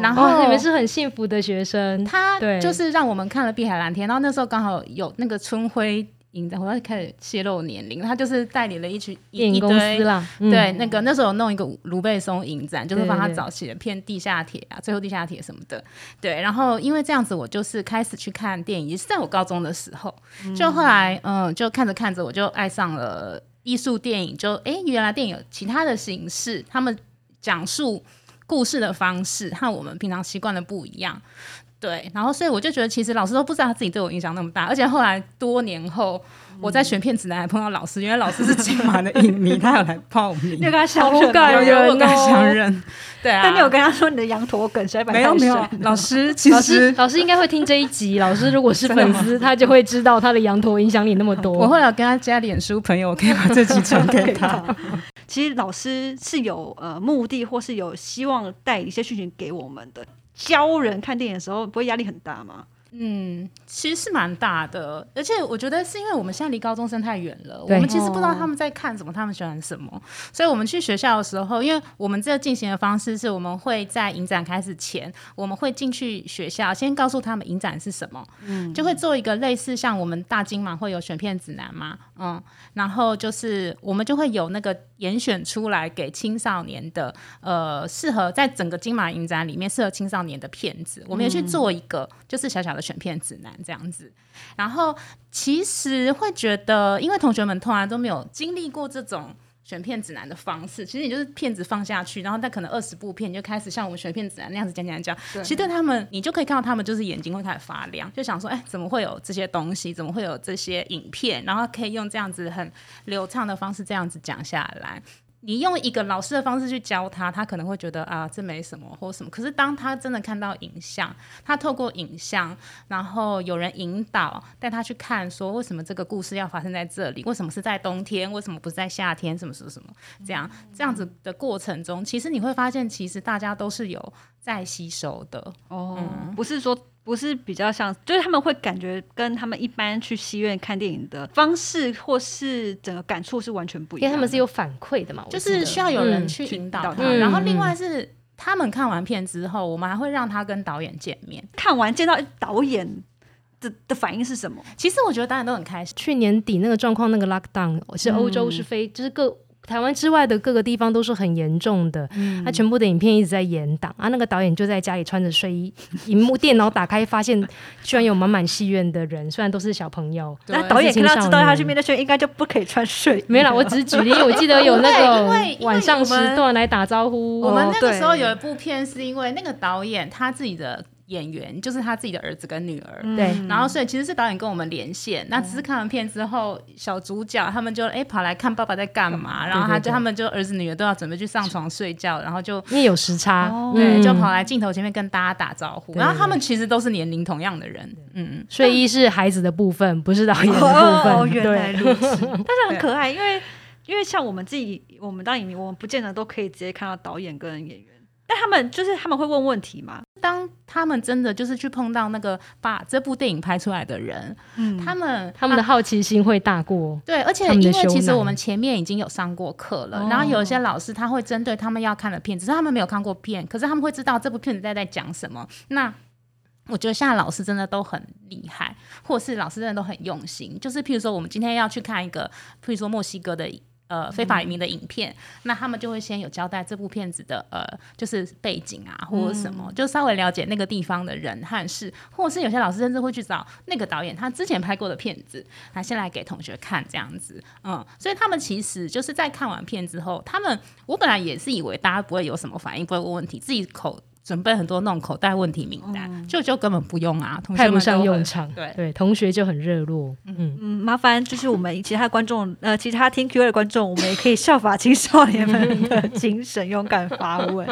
然后你们是很幸福的学生。他就是让我们看了《碧海蓝天》，然后那时候刚好有那个春晖。影展，我要开始泄露年龄。他就是带领了一群电影公司啦，对，那个那时候弄一个卢贝松影展，就是帮他早期的片《地下铁》啊，《最后地下铁》什么的。对，然后因为这样子，我就是开始去看电影，也是在我高中的时候。就后来，嗯，就看着看着，我就爱上了艺术电影。就哎，原来电影有其他的形式，他们讲述故事的方式和我们平常习惯的不一样。对，然后所以我就觉得，其实老师都不知道他自己对我影响那么大，而且后来多年后，我在选片指南还碰到老师，因为老师是金马的影迷，他有来报名，你跟他相认，有跟他相认，对啊。但你有跟他说你的羊驼梗谁没有没有，老师其实老师应该会听这一集，老师如果是粉丝，他就会知道他的羊驼影响你那么多。我后来跟他加脸书朋友，我可以把这集传给他。其实老师是有呃目的，或是有希望带一些讯息给我们的。教人看电影的时候，不会压力很大吗？嗯，其实是蛮大的，而且我觉得是因为我们现在离高中生太远了，我们其实不知道他们在看什么，他们喜欢什么，所以我们去学校的时候，因为我们这进行的方式是我们会在影展开始前，我们会进去学校，先告诉他们影展是什么，嗯，就会做一个类似像我们大金嘛会有选片指南嘛，嗯，然后就是我们就会有那个严选出来给青少年的，呃，适合在整个金马影展里面适合青少年的片子，我们也去做一个就是小小的。选片指南这样子，然后其实会觉得，因为同学们从来都没有经历过这种选片指南的方式，其实你就是片子放下去，然后他可能二十部片，你就开始像我们选片指南那样子讲讲讲。其实对他们，你就可以看到他们就是眼睛会开始发亮，就想说，哎，怎么会有这些东西？怎么会有这些影片？然后可以用这样子很流畅的方式这样子讲下来。你用一个老师的方式去教他，他可能会觉得啊，这没什么或什么。可是当他真的看到影像，他透过影像，然后有人引导带他去看，说为什么这个故事要发生在这里？为什么是在冬天？为什么不是在夏天？什么什么什么？这样这样子的过程中，其实你会发现，其实大家都是有在吸收的哦，不是说。不是比较像，就是他们会感觉跟他们一般去戏院看电影的方式，或是整个感触是完全不一样。因为他们是有反馈的嘛，就是需要有人去引导他。然后另外是他们看完片之后，我们还会让他跟导演见面。看完见到导演的的反应是什么？其实我觉得导演都很开心。去年底那个状况，那个 lockdown 是欧洲是非，就是各。台湾之外的各个地方都是很严重的，他全部的影片一直在延档啊。那个导演就在家里穿着睡衣，荧幕电脑打开，发现居然有满满戏院的人，虽然都是小朋友。那导演看到知道他去面对戏，应该就不可以穿睡衣。没了，我只是举例，我记得有那个晚上时段来打招呼。我们那个时候有一部片，是因为那个导演他自己的。演员就是他自己的儿子跟女儿，对，然后所以其实是导演跟我们连线，那只是看完片之后，小主角他们就哎跑来看爸爸在干嘛，然后他就他们就儿子女儿都要准备去上床睡觉，然后就因为有时差，对，就跑来镜头前面跟大家打招呼，然后他们其实都是年龄同样的人，嗯，睡衣是孩子的部分，不是导演的部分，原来如此，但是很可爱，因为。因为像我们自己，我们当影迷，我们不见得都可以直接看到导演跟演员。但他们就是他们会问问题吗？当他们真的就是去碰到那个把这部电影拍出来的人，嗯，他们他们的好奇心会大过对，而且因为其实我们前面已经有上过课了，然后有一些老师他会针对他们要看的片子，他们没有看过片，可是他们会知道这部片子在在讲什么。那我觉得现在老师真的都很厉害，或是老师真的都很用心。就是譬如说，我们今天要去看一个，譬如说墨西哥的。呃，非法移民的影片，那他们就会先有交代这部片子的呃，就是背景啊，或者什么，就稍微了解那个地方的人和事，或者是有些老师甚至会去找那个导演他之前拍过的片子，那先来给同学看这样子，嗯，所以他们其实就是在看完片之后，他们我本来也是以为大家不会有什么反应，不会问问题，自己口。准备很多那种口袋问题名单，就就根本不用啊，派不上用场。对对，同学就很热络。嗯嗯，麻烦就是我们其他观众，呃，其他听 Q 的观众，我们也可以效法青少年们的精神，勇敢发问。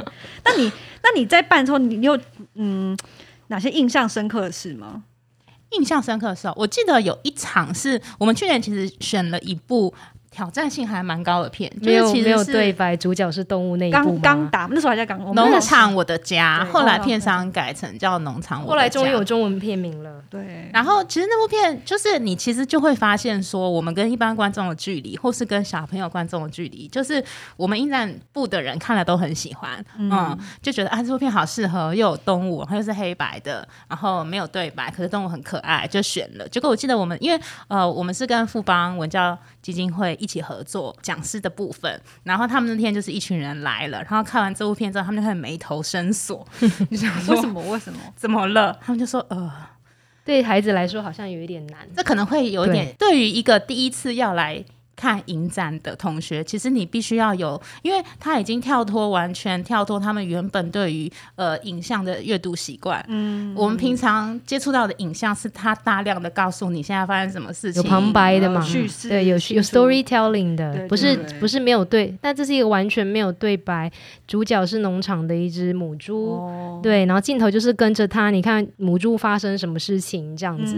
那你 那你在办之后，你有嗯哪些印象深刻的事吗？印象深刻的时候，我记得有一场是我们去年其实选了一部。挑战性还蛮高的片，没有没有对白，主角是动物那一部刚刚打，那时候还在刚农场我的家，后来片商改成叫农场我。后来终于有中文片名了，对。然后其实那部片就是你其实就会发现说，我们跟一般观众的距离，或是跟小朋友观众的距离，就是我们影展部的人看了都很喜欢，嗯，就觉得啊这部片好适合，又有动物，又是黑白的，然后没有对白，可是动物很可爱，就选了。结果我记得我们因为呃我们是跟富邦文教基金会一。一起合作讲师的部分，然后他们那天就是一群人来了，然后看完这部片之后，他们就开始眉头深锁。你想说为什么？为什么？怎么了？他们就说呃，对孩子来说好像有一点难，这可能会有一点，对于一个第一次要来。看影展的同学，其实你必须要有，因为他已经跳脱完全跳脱他们原本对于呃影像的阅读习惯。嗯，我们平常接触到的影像是他大量的告诉你现在发生什么事情，有旁白的嘛？叙事对，有有 storytelling 的，不是不是没有对，但这是一个完全没有对白，主角是农场的一只母猪，对，然后镜头就是跟着他，你看母猪发生什么事情这样子，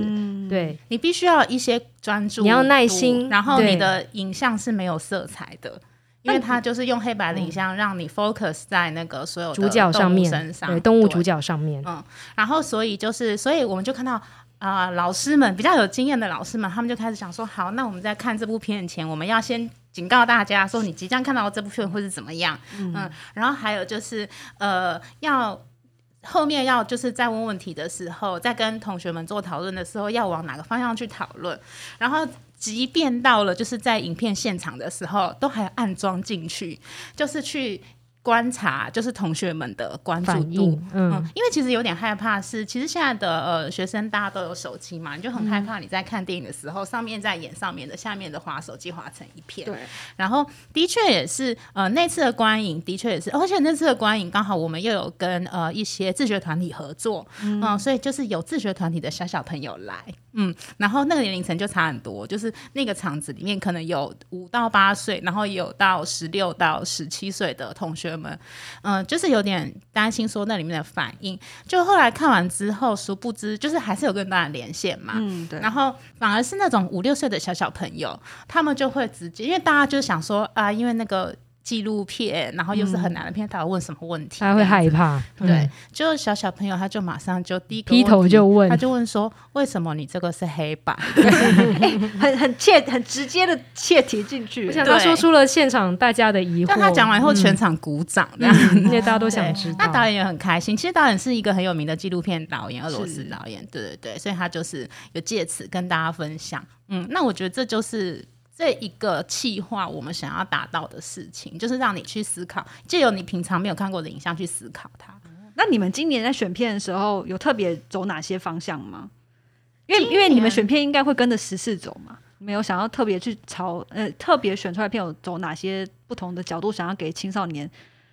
对。你必须要一些。专注，你要耐心，然后你的影像是没有色彩的，因为它就是用黑白的影像让你 focus 在那个所有主角上面身上，对动物主角上面。嗯，然后所以就是，所以我们就看到啊，老师们比较有经验的老师们，他们就开始想说，好，那我们在看这部片前，我们要先警告大家说，你即将看到这部片会是怎么样。嗯，然后还有就是呃要。后面要就是在问问题的时候，在跟同学们做讨论的时候，要往哪个方向去讨论？然后，即便到了就是在影片现场的时候，都还暗装进去，就是去。观察就是同学们的关注度，嗯，因为其实有点害怕是，其实现在的呃学生大家都有手机嘛，你就很害怕你在看电影的时候，上面在演上面的，下面的滑手机滑成一片。对，然后的确也是，呃，那次的观影的确也是，而且那次的观影刚好我们又有跟呃一些自学团体合作，嗯，所以就是有自学团体的小小朋友来，嗯，然后那个年龄层就差很多，就是那个场子里面可能有五到八岁，然后有到十六到十七岁的同学。们，嗯，就是有点担心说那里面的反应，就后来看完之后，殊不知就是还是有跟大家连线嘛，嗯，对，然后反而是那种五六岁的小小朋友，他们就会直接，因为大家就想说啊，因为那个。纪录片，然后又是很难的片，他要问什么问题？他会害怕。对，就小小朋友，他就马上就第一个劈头就问，他就问说：“为什么你这个是黑板？”很 很切、很直接的切题进去。我想他说出了现场大家的疑惑。但他讲完以后，全场鼓掌，因为大家都想知道。那导演也很开心。其实导演是一个很有名的纪录片导演，俄罗斯导演。对对对，所以他就是有借此跟大家分享。嗯，那我觉得这就是。这一个气化，我们想要达到的事情，就是让你去思考，借由你平常没有看过的影像去思考它。那你们今年在选片的时候，有特别走哪些方向吗？因为因为你们选片应该会跟着时事走嘛，没有想要特别去朝呃特别选出来片有走哪些不同的角度，想要给青少年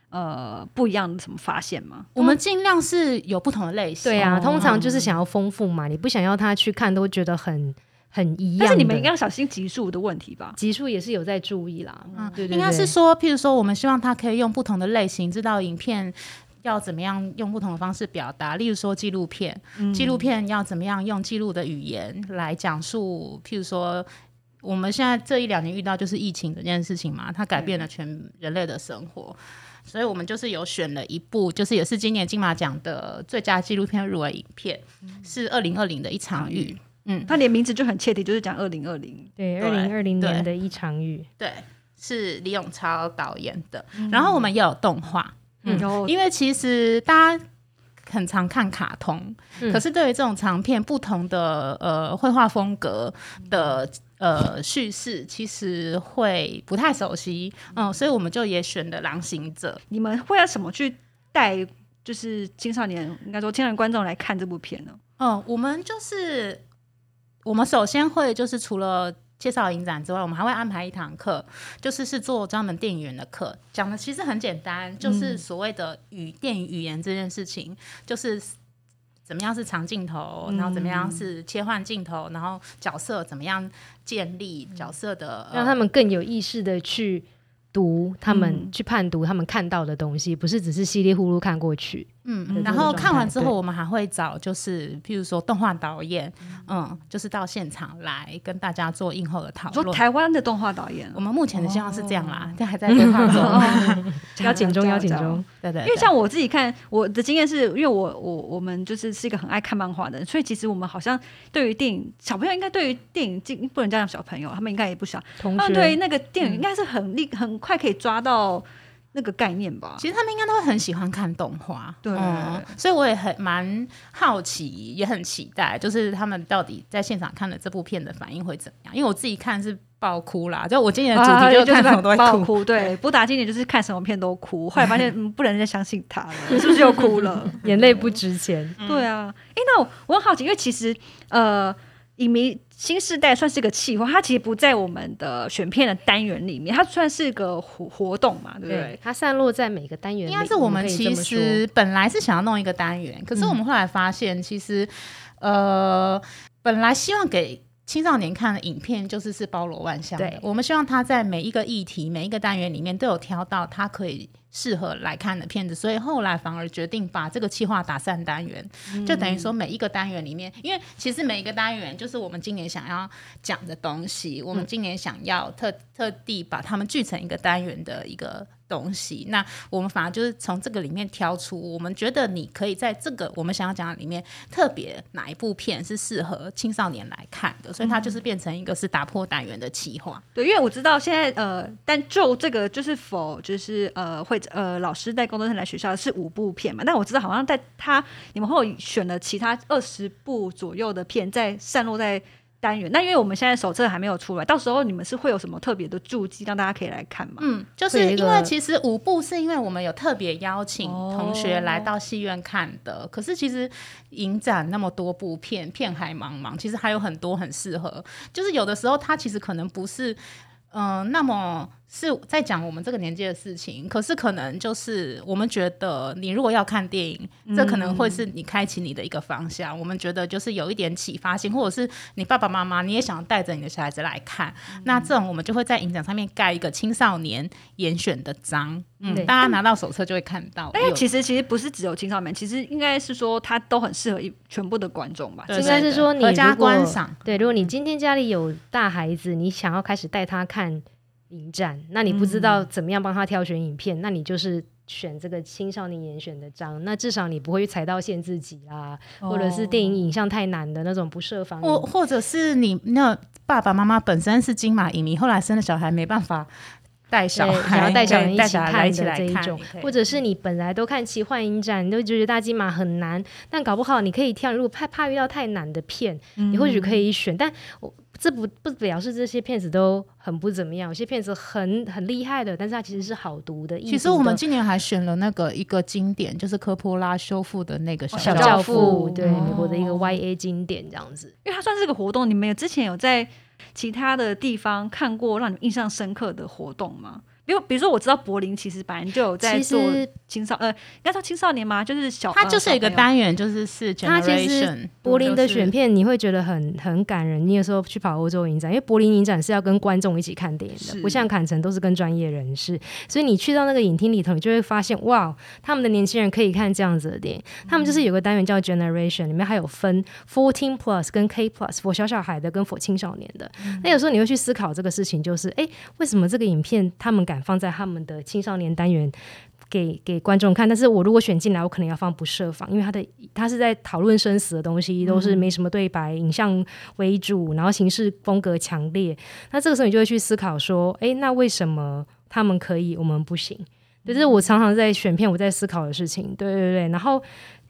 呃不一样的什么发现吗？我们尽量是有不同的类型，对啊，通常就是想要丰富嘛，你不想要他去看都觉得很。很一样，但是你们应该要小心级数的问题吧？级数也是有在注意啦。嗯，对对应该是说，譬如说，我们希望他可以用不同的类型，知道影片要怎么样用不同的方式表达。例如说，纪录片，纪录片要怎么样用记录的语言来讲述？譬如说。我们现在这一两年遇到就是疫情这件事情嘛，它改变了全人类的生活，所以我们就是有选了一部，就是也是今年金马奖的最佳纪录片入围影片，是二零二零的一场雨。嗯，他连名字就很切题，就是讲二零二零，对，二零二零年的一场雨，对，是李永超导演的。然后我们也有动画，嗯，因为其实大家。很常看卡通，可是对于这种长片，不同的呃绘画风格的呃叙事，其实会不太熟悉，嗯，所以我们就也选了《狼行者》。你们会要什么去带，就是青少年，应该说青少年观众来看这部片呢？嗯，我们就是我们首先会就是除了。介绍影展之外，我们还会安排一堂课，就是是做专门电影员的课，讲的其实很简单，就是所谓的语电影语言这件事情，就是怎么样是长镜头，然后怎么样是切换镜头，然后角色怎么样建立角色的，让他们更有意识的去。读他们去判读他们看到的东西，不是只是稀里糊涂看过去。嗯，然后看完之后，我们还会找就是，譬如说动画导演，嗯，就是到现场来跟大家做映后的讨论。说台湾的动画导演，我们目前的希望是这样啦，但还在规划中。邀请中，邀请中，对对。因为像我自己看，我的经验是因为我我我们就是是一个很爱看漫画的，所以其实我们好像对于电影，小朋友应该对于电影，不能叫小朋友，他们应该也不小，他们对那个电影应该是很厉很。快可以抓到那个概念吧。其实他们应该都会很喜欢看动画，对，所以我也很蛮好奇，也很期待，就是他们到底在现场看了这部片的反应会怎么样？因为我自己看是爆哭啦，就我今年的主题就是看什么都会哭。对，不打今年就是看什么片都哭，后来发现嗯，不能再相信他了，是不是又哭了？眼泪不值钱。对啊，哎，那我我很好奇，因为其实呃。影迷新时代算是个企划，它其实不在我们的选片的单元里面，它算是个活活动嘛，对不对？它散落在每个单元。应该是我们其实本来是想要弄一个单元，可是我们后来发现，其实呃，本来希望给青少年看的影片就是是包罗万象的，我们希望他在每一个议题、每一个单元里面都有挑到他可以。适合来看的片子，所以后来反而决定把这个计划打散单元，就等于说每一个单元里面，因为其实每一个单元就是我们今年想要讲的东西，我们今年想要特特地把它们聚成一个单元的一个。东西，那我们反而就是从这个里面挑出，我们觉得你可以在这个我们想要讲的里面，特别哪一部片是适合青少年来看的，所以它就是变成一个是打破单元的企划。对，因为我知道现在呃，但就这个就是否就是呃会呃老师带工作生来学校是五部片嘛，但我知道好像在他你们会选了其他二十部左右的片在散落在。单元那因为我们现在手册还没有出来，到时候你们是会有什么特别的注记让大家可以来看吗？嗯，就是因为其实五部是因为我们有特别邀请同学来到戏院看的，可是其实影展那么多部片，片海茫茫，其实还有很多很适合，就是有的时候它其实可能不是。嗯，那么是在讲我们这个年纪的事情，可是可能就是我们觉得，你如果要看电影，这可能会是你开启你的一个方向。我们觉得就是有一点启发性，或者是你爸爸妈妈你也想带着你的小孩子来看，那这种我们就会在影展上面盖一个青少年严选的章，嗯，大家拿到手册就会看到。但其实其实不是只有青少年，其实应该是说它都很适合一全部的观众吧。应该是说你家观赏，对，如果你今天家里有大孩子，你想要开始带他看。影展，那你不知道怎么样帮他挑选影片，那你就是选这个青少年严选的章，那至少你不会踩到限制级啦，或者是电影影像太难的那种不设防，或或者是你那爸爸妈妈本身是金马影迷，后来生了小孩没办法带小孩，然后带小人一起看的这一种，或者是你本来都看奇幻影展，你都觉得大金马很难，但搞不好你可以跳，如果怕怕遇到太难的片，你或许可以选，但我。这不不表示这些片子都很不怎么样，有些片子很很厉害的，但是它其实是好读的。其实我们今年还选了那个一个经典，就是科波拉修复的那个小教父，对美国的一个 Y A 经典这样子。因为它算是个活动，你们有之前有在其他的地方看过让你印象深刻的活动吗？比如比如说我知道柏林其实本来就有在做青少呃，应该说青少年吗？就是小，它就是一个单元，就是是 generation。柏林的选片你会觉得很很感人。你有时候去跑欧洲影展，因为柏林影展是要跟观众一起看电影的，不像坎城都是跟专业人士，所以你去到那个影厅里头，你就会发现哇，他们的年轻人可以看这样子的电影。他们就是有个单元叫 generation，里面还有分 fourteen plus 跟 K plus，for 小小孩的跟 for 青少年的。那有时候你会去思考这个事情，就是哎，为什么这个影片他们敢放在他们的青少年单元？给给观众看，但是我如果选进来，我可能要放不设防，因为他的他是在讨论生死的东西，都是没什么对白，影像为主，然后形式风格强烈。那这个时候你就会去思考说，哎，那为什么他们可以，我们不行？这是我常常在选片，我在思考的事情。对对对。然后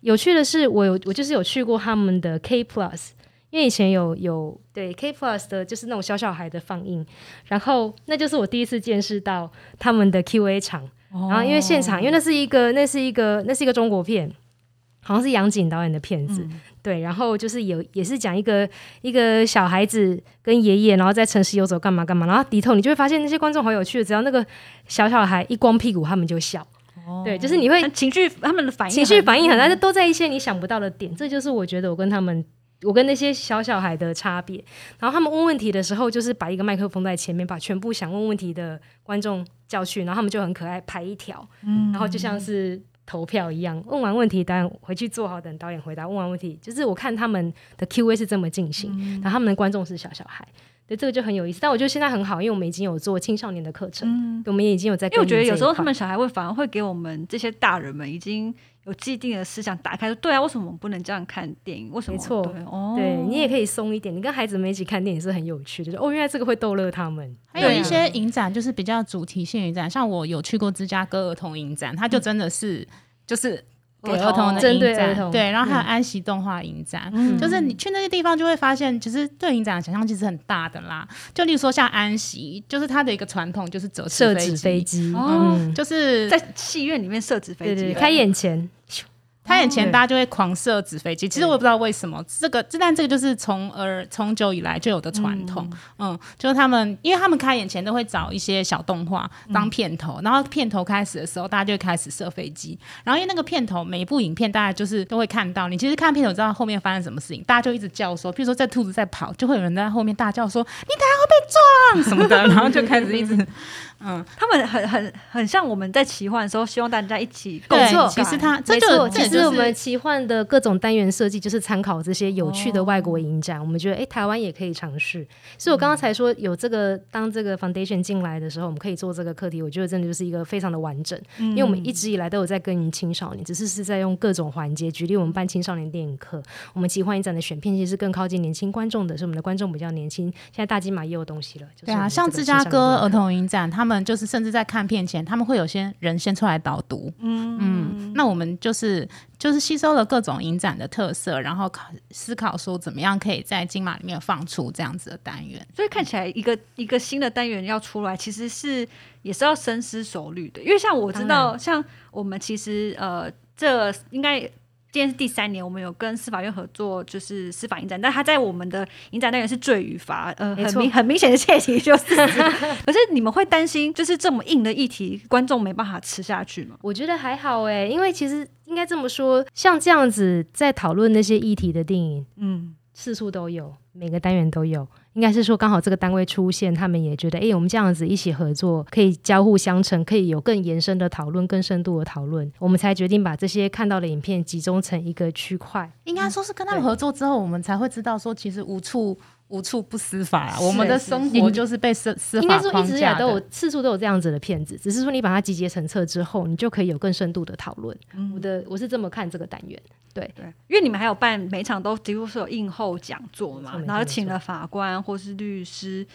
有趣的是，我有我就是有去过他们的 K Plus，因为以前有有对 K Plus 的就是那种小小孩的放映，然后那就是我第一次见识到他们的 Q A 场。然后因为现场，因为那是一个，那是一个，那是一个中国片，好像是杨景导演的片子，对。然后就是有，也是讲一个一个小孩子跟爷爷，然后在城市游走干嘛干嘛。然后低头，你就会发现那些观众好有趣，只要那个小小孩一光屁股，他们就笑。对，就是你会情绪，他们的反应情绪反应很大，都在一些你想不到的点。这就是我觉得我跟他们。我跟那些小小孩的差别，然后他们问问题的时候，就是把一个麦克风在前面，把全部想问问题的观众叫去，然后他们就很可爱排一条，然后就像是投票一样，问完问题，当然回去坐好等导演回答。问完问题，就是我看他们的 Q A 是这么进行，然后他们的观众是小小孩。对，这个就很有意思。但我觉得现在很好，因为我们已经有做青少年的课程，我们也已经有在。因为我觉得有时候他们小孩会反而会给我们这些大人们已经有既定的思想打开，说对啊，为什么我们不能这样看电影？为什么？没错，对你也可以松一点。你跟孩子们一起看电影是很有趣的，就哦，原来这个会逗乐他们。还有一些影展就是比较主题性影展，像我有去过芝加哥儿童影展，它就真的是就是。给儿童的影展，对，然后还有安息动画影展，就是你去那些地方就会发现，其实对影展的想象其实很大的啦。就例如说像安息，就是它的一个传统就是折设计飞机，嗯，就是在戏院里面设置飞机，开眼前。他眼前大家就会狂射纸飞机，其实我也不知道为什么，这个但这个就是从而从久以来就有的传统，嗯，就是他们因为他们开眼前都会找一些小动画当片头，然后片头开始的时候大家就会开始射飞机，然后因为那个片头每一部影片大家就是都会看到，你其实看片头知道后面发生什么事情，大家就一直叫说，比如说在兔子在跑，就会有人在后面大叫说你等下会被撞什么的，然后就开始一直。嗯，他们很很很像我们在奇幻的时候，希望大家一起共错。其实他这就，其实我们奇幻的各种单元设计就是参考这些有趣的外国影展。我们觉得，哎，台湾也可以尝试。所以我刚刚才说，有这个当这个 foundation 进来的时候，我们可以做这个课题。我觉得真的就是一个非常的完整，因为我们一直以来都有在跟青少年，只是是在用各种环节。举例，我们办青少年电影课，我们奇幻影展的选片其实更靠近年轻观众的，是我们的观众比较年轻。现在大金马也有东西了，对啊，像芝加哥儿童影展，他们就是甚至在看片前，他们会有些人先出来导读。嗯嗯，那我们就是就是吸收了各种影展的特色，然后考思考说怎么样可以在金马里面放出这样子的单元。所以看起来一个一个新的单元要出来，其实是也是要深思熟虑的。因为像我知道，像我们其实呃，这应该。今天是第三年，我们有跟司法院合作，就是司法影展，但他在我们的影展单元是罪与罚，呃，很明很明显的切题就是。可是你们会担心，就是这么硬的议题，观众没办法吃下去吗？我觉得还好哎，因为其实应该这么说，像这样子在讨论那些议题的电影，嗯，四处都有，每个单元都有。应该是说，刚好这个单位出现，他们也觉得，哎，我们这样子一起合作，可以交互相成，可以有更延伸的讨论、更深度的讨论，我们才决定把这些看到的影片集中成一个区块。应该说是跟他们合作之后，我们才会知道说，其实无处。无处不司法，我们的生活就是被司司法应该说一直以来都有次数都有这样子的骗子，只是说你把它集结成册之后，你就可以有更深度的讨论。我的我是这么看这个单元，对对，因为你们还有办每场都几乎是有映后讲座嘛，然后请了法官或是律师。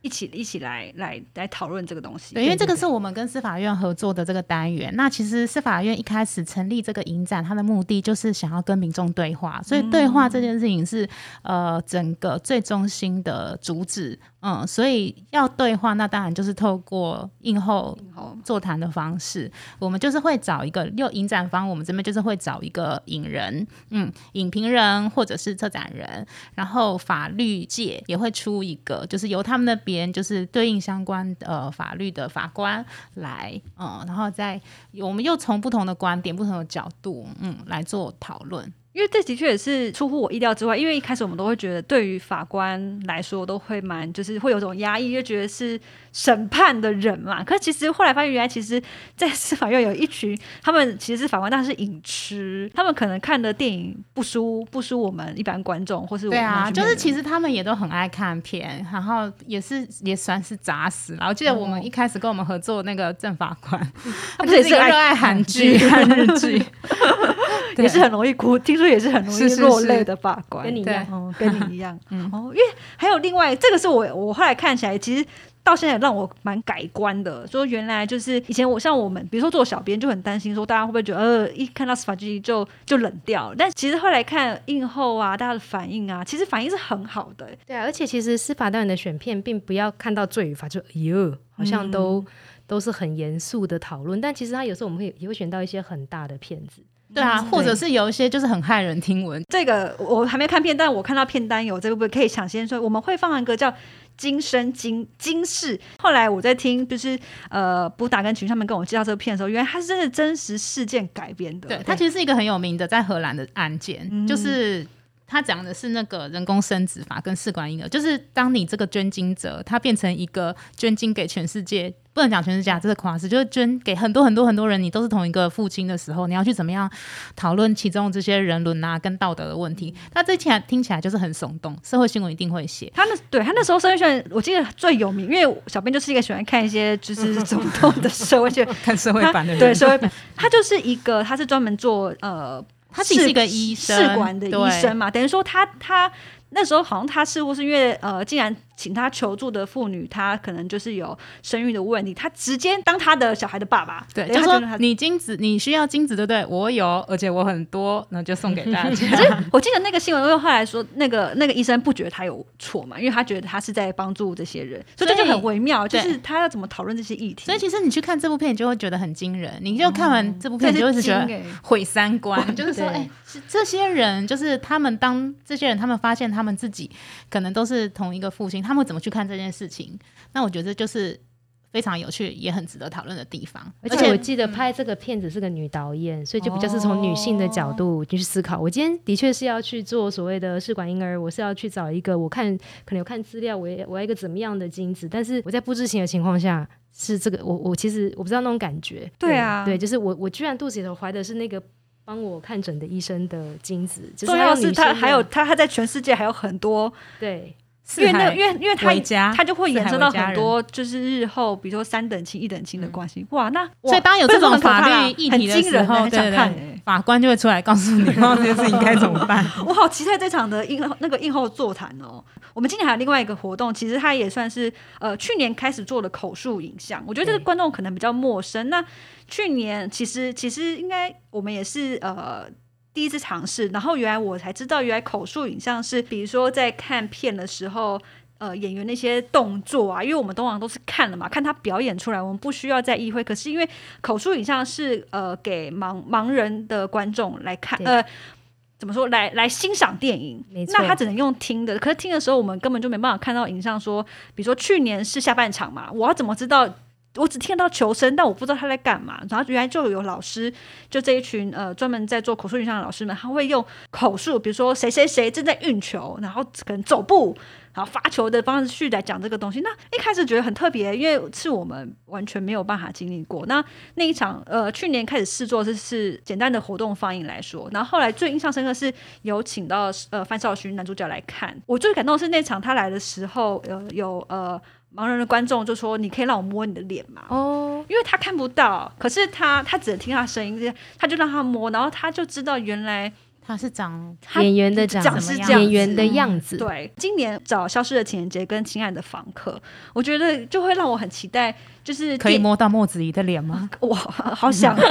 一起一起来来来讨论这个东西，对，因为这个是我们跟司法院合作的这个单元。那其实司法院一开始成立这个影展，它的目的就是想要跟民众对话，所以对话这件事情是呃整个最中心的主旨。嗯，所以要对话，那当然就是透过映后座谈的方式。我们就是会找一个，又影展方，我们这边就是会找一个影人，嗯，影评人或者是策展人，然后法律界也会出一个，就是由他们那边就是对应相关呃法律的法官来，嗯，然后再我们又从不同的观点、不同的角度，嗯，来做讨论。因为这的确也是出乎我意料之外，因为一开始我们都会觉得，对于法官来说都会蛮，就是会有种压抑，就觉得是审判的人嘛。可是其实后来发现，原来其实，在司法院有一群，他们其实是法官，但是影痴，他们可能看的电影不输不输我们一般观众，或是对啊，就是其实他们也都很爱看片，然后也是也算是杂食。然后记得我们一开始跟我们合作那个郑法官，他们也是热爱韩剧、看日剧。也是很容易哭，听说也是很容易落泪的法官，跟你一样，跟你一样。哦，因为还有另外这个是我我后来看起来，其实到现在让我蛮改观的。说原来就是以前我像我们，比如说做小编就很担心，说大家会不会觉得呃一看到司法剧就就冷掉？但其实后来看映后啊，大家的反应啊，其实反应是很好的。对啊，而且其实司法单元的选片，并不要看到罪与罚就哎呦，好像都都是很严肃的讨论，但其实他有时候我们会也会选到一些很大的片子。对啊，或者是有一些就是很骇人听闻。这个我还没看片，但我看到片单有这个部分，可以抢先说。我们会放一个叫《今生今今世》。后来我在听，就是呃，布达跟群上面跟我介绍这个片的时候，原来它是真的真实事件改编的。对，它其实是一个很有名的在荷兰的案件，就是他讲的是那个人工生殖法跟试管婴儿，就是当你这个捐精者，他变成一个捐精给全世界。不能讲全世界，这是夸饰，就是捐给很多很多很多人，你都是同一个父亲的时候，你要去怎么样讨论其中这些人伦啊跟道德的问题？他这起来听起来就是很耸动，社会新闻一定会写。他那对他那时候社会新闻，我记得最有名，因为小编就是一个喜欢看一些就是耸动的社会新闻，看社会版的人，对社会版，他就是一个，他是专门做呃，他自己是一个医生，试管的医生嘛，等于说他他。那时候好像他似乎是因为呃，竟然请他求助的妇女，她可能就是有生育的问题，他直接当他的小孩的爸爸。对，就说你精子你需要精子对不对？我有，而且我很多，那就送给大家。我记得那个新闻，因为后来说那个那个医生不觉得他有错嘛，因为他觉得他是在帮助这些人，所以这就很微妙，就是他要怎么讨论这些议题。所以其实你去看这部片，你就会觉得很惊人。你就看完这部片，你就会觉得毁三观，就是说，哎，这些人就是他们当这些人，他们发现。他们自己可能都是同一个父亲，他们怎么去看这件事情？那我觉得就是非常有趣，也很值得讨论的地方。而且我记得拍这个片子是个女导演，所以就比较是从女性的角度去思考。我今天的确是要去做所谓的试管婴儿，我是要去找一个我看可能有看资料，我我要一个怎么样的精子？但是我在不知情的情况下，是这个我我其实我不知道那种感觉。对啊，对，就是我我居然肚子里头怀的是那个。帮我看诊的医生的精子，重要是他还有他他在全世界还有很多对。因为那因为因为他他就会延伸到很多，就是日后比如说三等亲、一等亲的关系。哇，那所以当有这种法律议题的时候，对对，法官就会出来告诉你，这件事情该怎么办。我好期待这场的映那个映后座谈哦。我们今年还有另外一个活动，其实它也算是呃去年开始做的口述影像。我觉得这个观众可能比较陌生。那去年其实其实应该我们也是呃。第一次尝试，然后原来我才知道，原来口述影像是，比如说在看片的时候，呃，演员那些动作啊，因为我们通常都是看了嘛，看他表演出来，我们不需要再意会。可是因为口述影像是呃给盲盲人的观众来看，呃，怎么说来来欣赏电影，那他只能用听的。可是听的时候，我们根本就没办法看到影像。说，比如说去年是下半场嘛，我要怎么知道？我只听到求生，但我不知道他在干嘛。然后原来就有老师，就这一群呃专门在做口述影像的老师们，他会用口述，比如说谁谁谁正在运球，然后可能走步，然后发球的方式去来讲这个东西。那一开始觉得很特别，因为是我们完全没有办法经历过。那那一场呃去年开始试做是是简单的活动放映来说，然后后来最印象深刻是有请到呃范少勋男主角来看。我最感动是那场他来的时候，呃有呃。盲人的观众就说：“你可以让我摸你的脸吗？”哦，因为他看不到，可是他他只能听他声音，他就让他摸，然后他就知道原来他是长演员的长是演员的样子。对，今年找《消失的情人节》跟《亲爱的房客》，我觉得就会让我很期待，就是可以摸到莫子仪的脸吗？哇，好想！哎，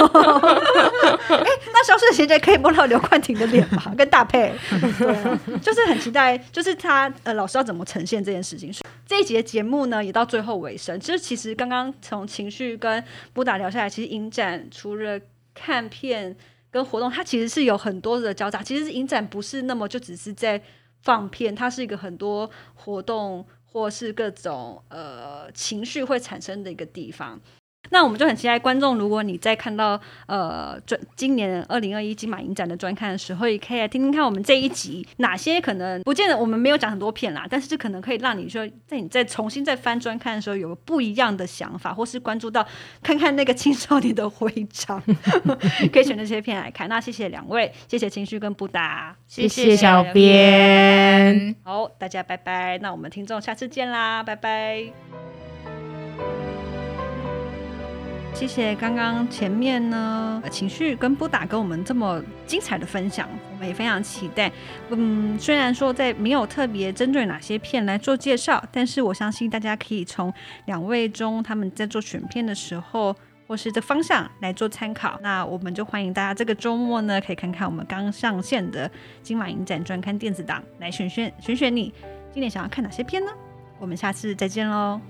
那《消失的情人节》可以摸到刘冠廷的脸吗？跟大配，对，就是很期待，就是他呃，老师要怎么呈现这件事情？这一节节目呢，也到最后尾声。就是其实刚刚从情绪跟布达聊下来，其实影展除了看片跟活动，它其实是有很多的交叉。其实影展不是那么就只是在放片，它是一个很多活动或是各种呃情绪会产生的一个地方。那我们就很期待观众，如果你在看到呃专今年二零二一金马影展的专刊的时候，也可以来听听看我们这一集哪些可能不见得我们没有讲很多片啦，但是这可能可以让你说在你再重新再翻专看的时候有个不一样的想法，或是关注到看看那个青少年的徽章，可以选这些片来看。那谢谢两位，谢谢情绪跟布达，谢谢小编，好，大家拜拜。那我们听众下次见啦，拜拜。谢谢刚刚前面呢情绪跟布达跟我们这么精彩的分享，我们也非常期待。嗯，虽然说在没有特别针对哪些片来做介绍，但是我相信大家可以从两位中他们在做选片的时候，或是这方向来做参考。那我们就欢迎大家这个周末呢，可以看看我们刚上线的金马影展专刊电子档，来选选选选你今年想要看哪些片呢？我们下次再见喽。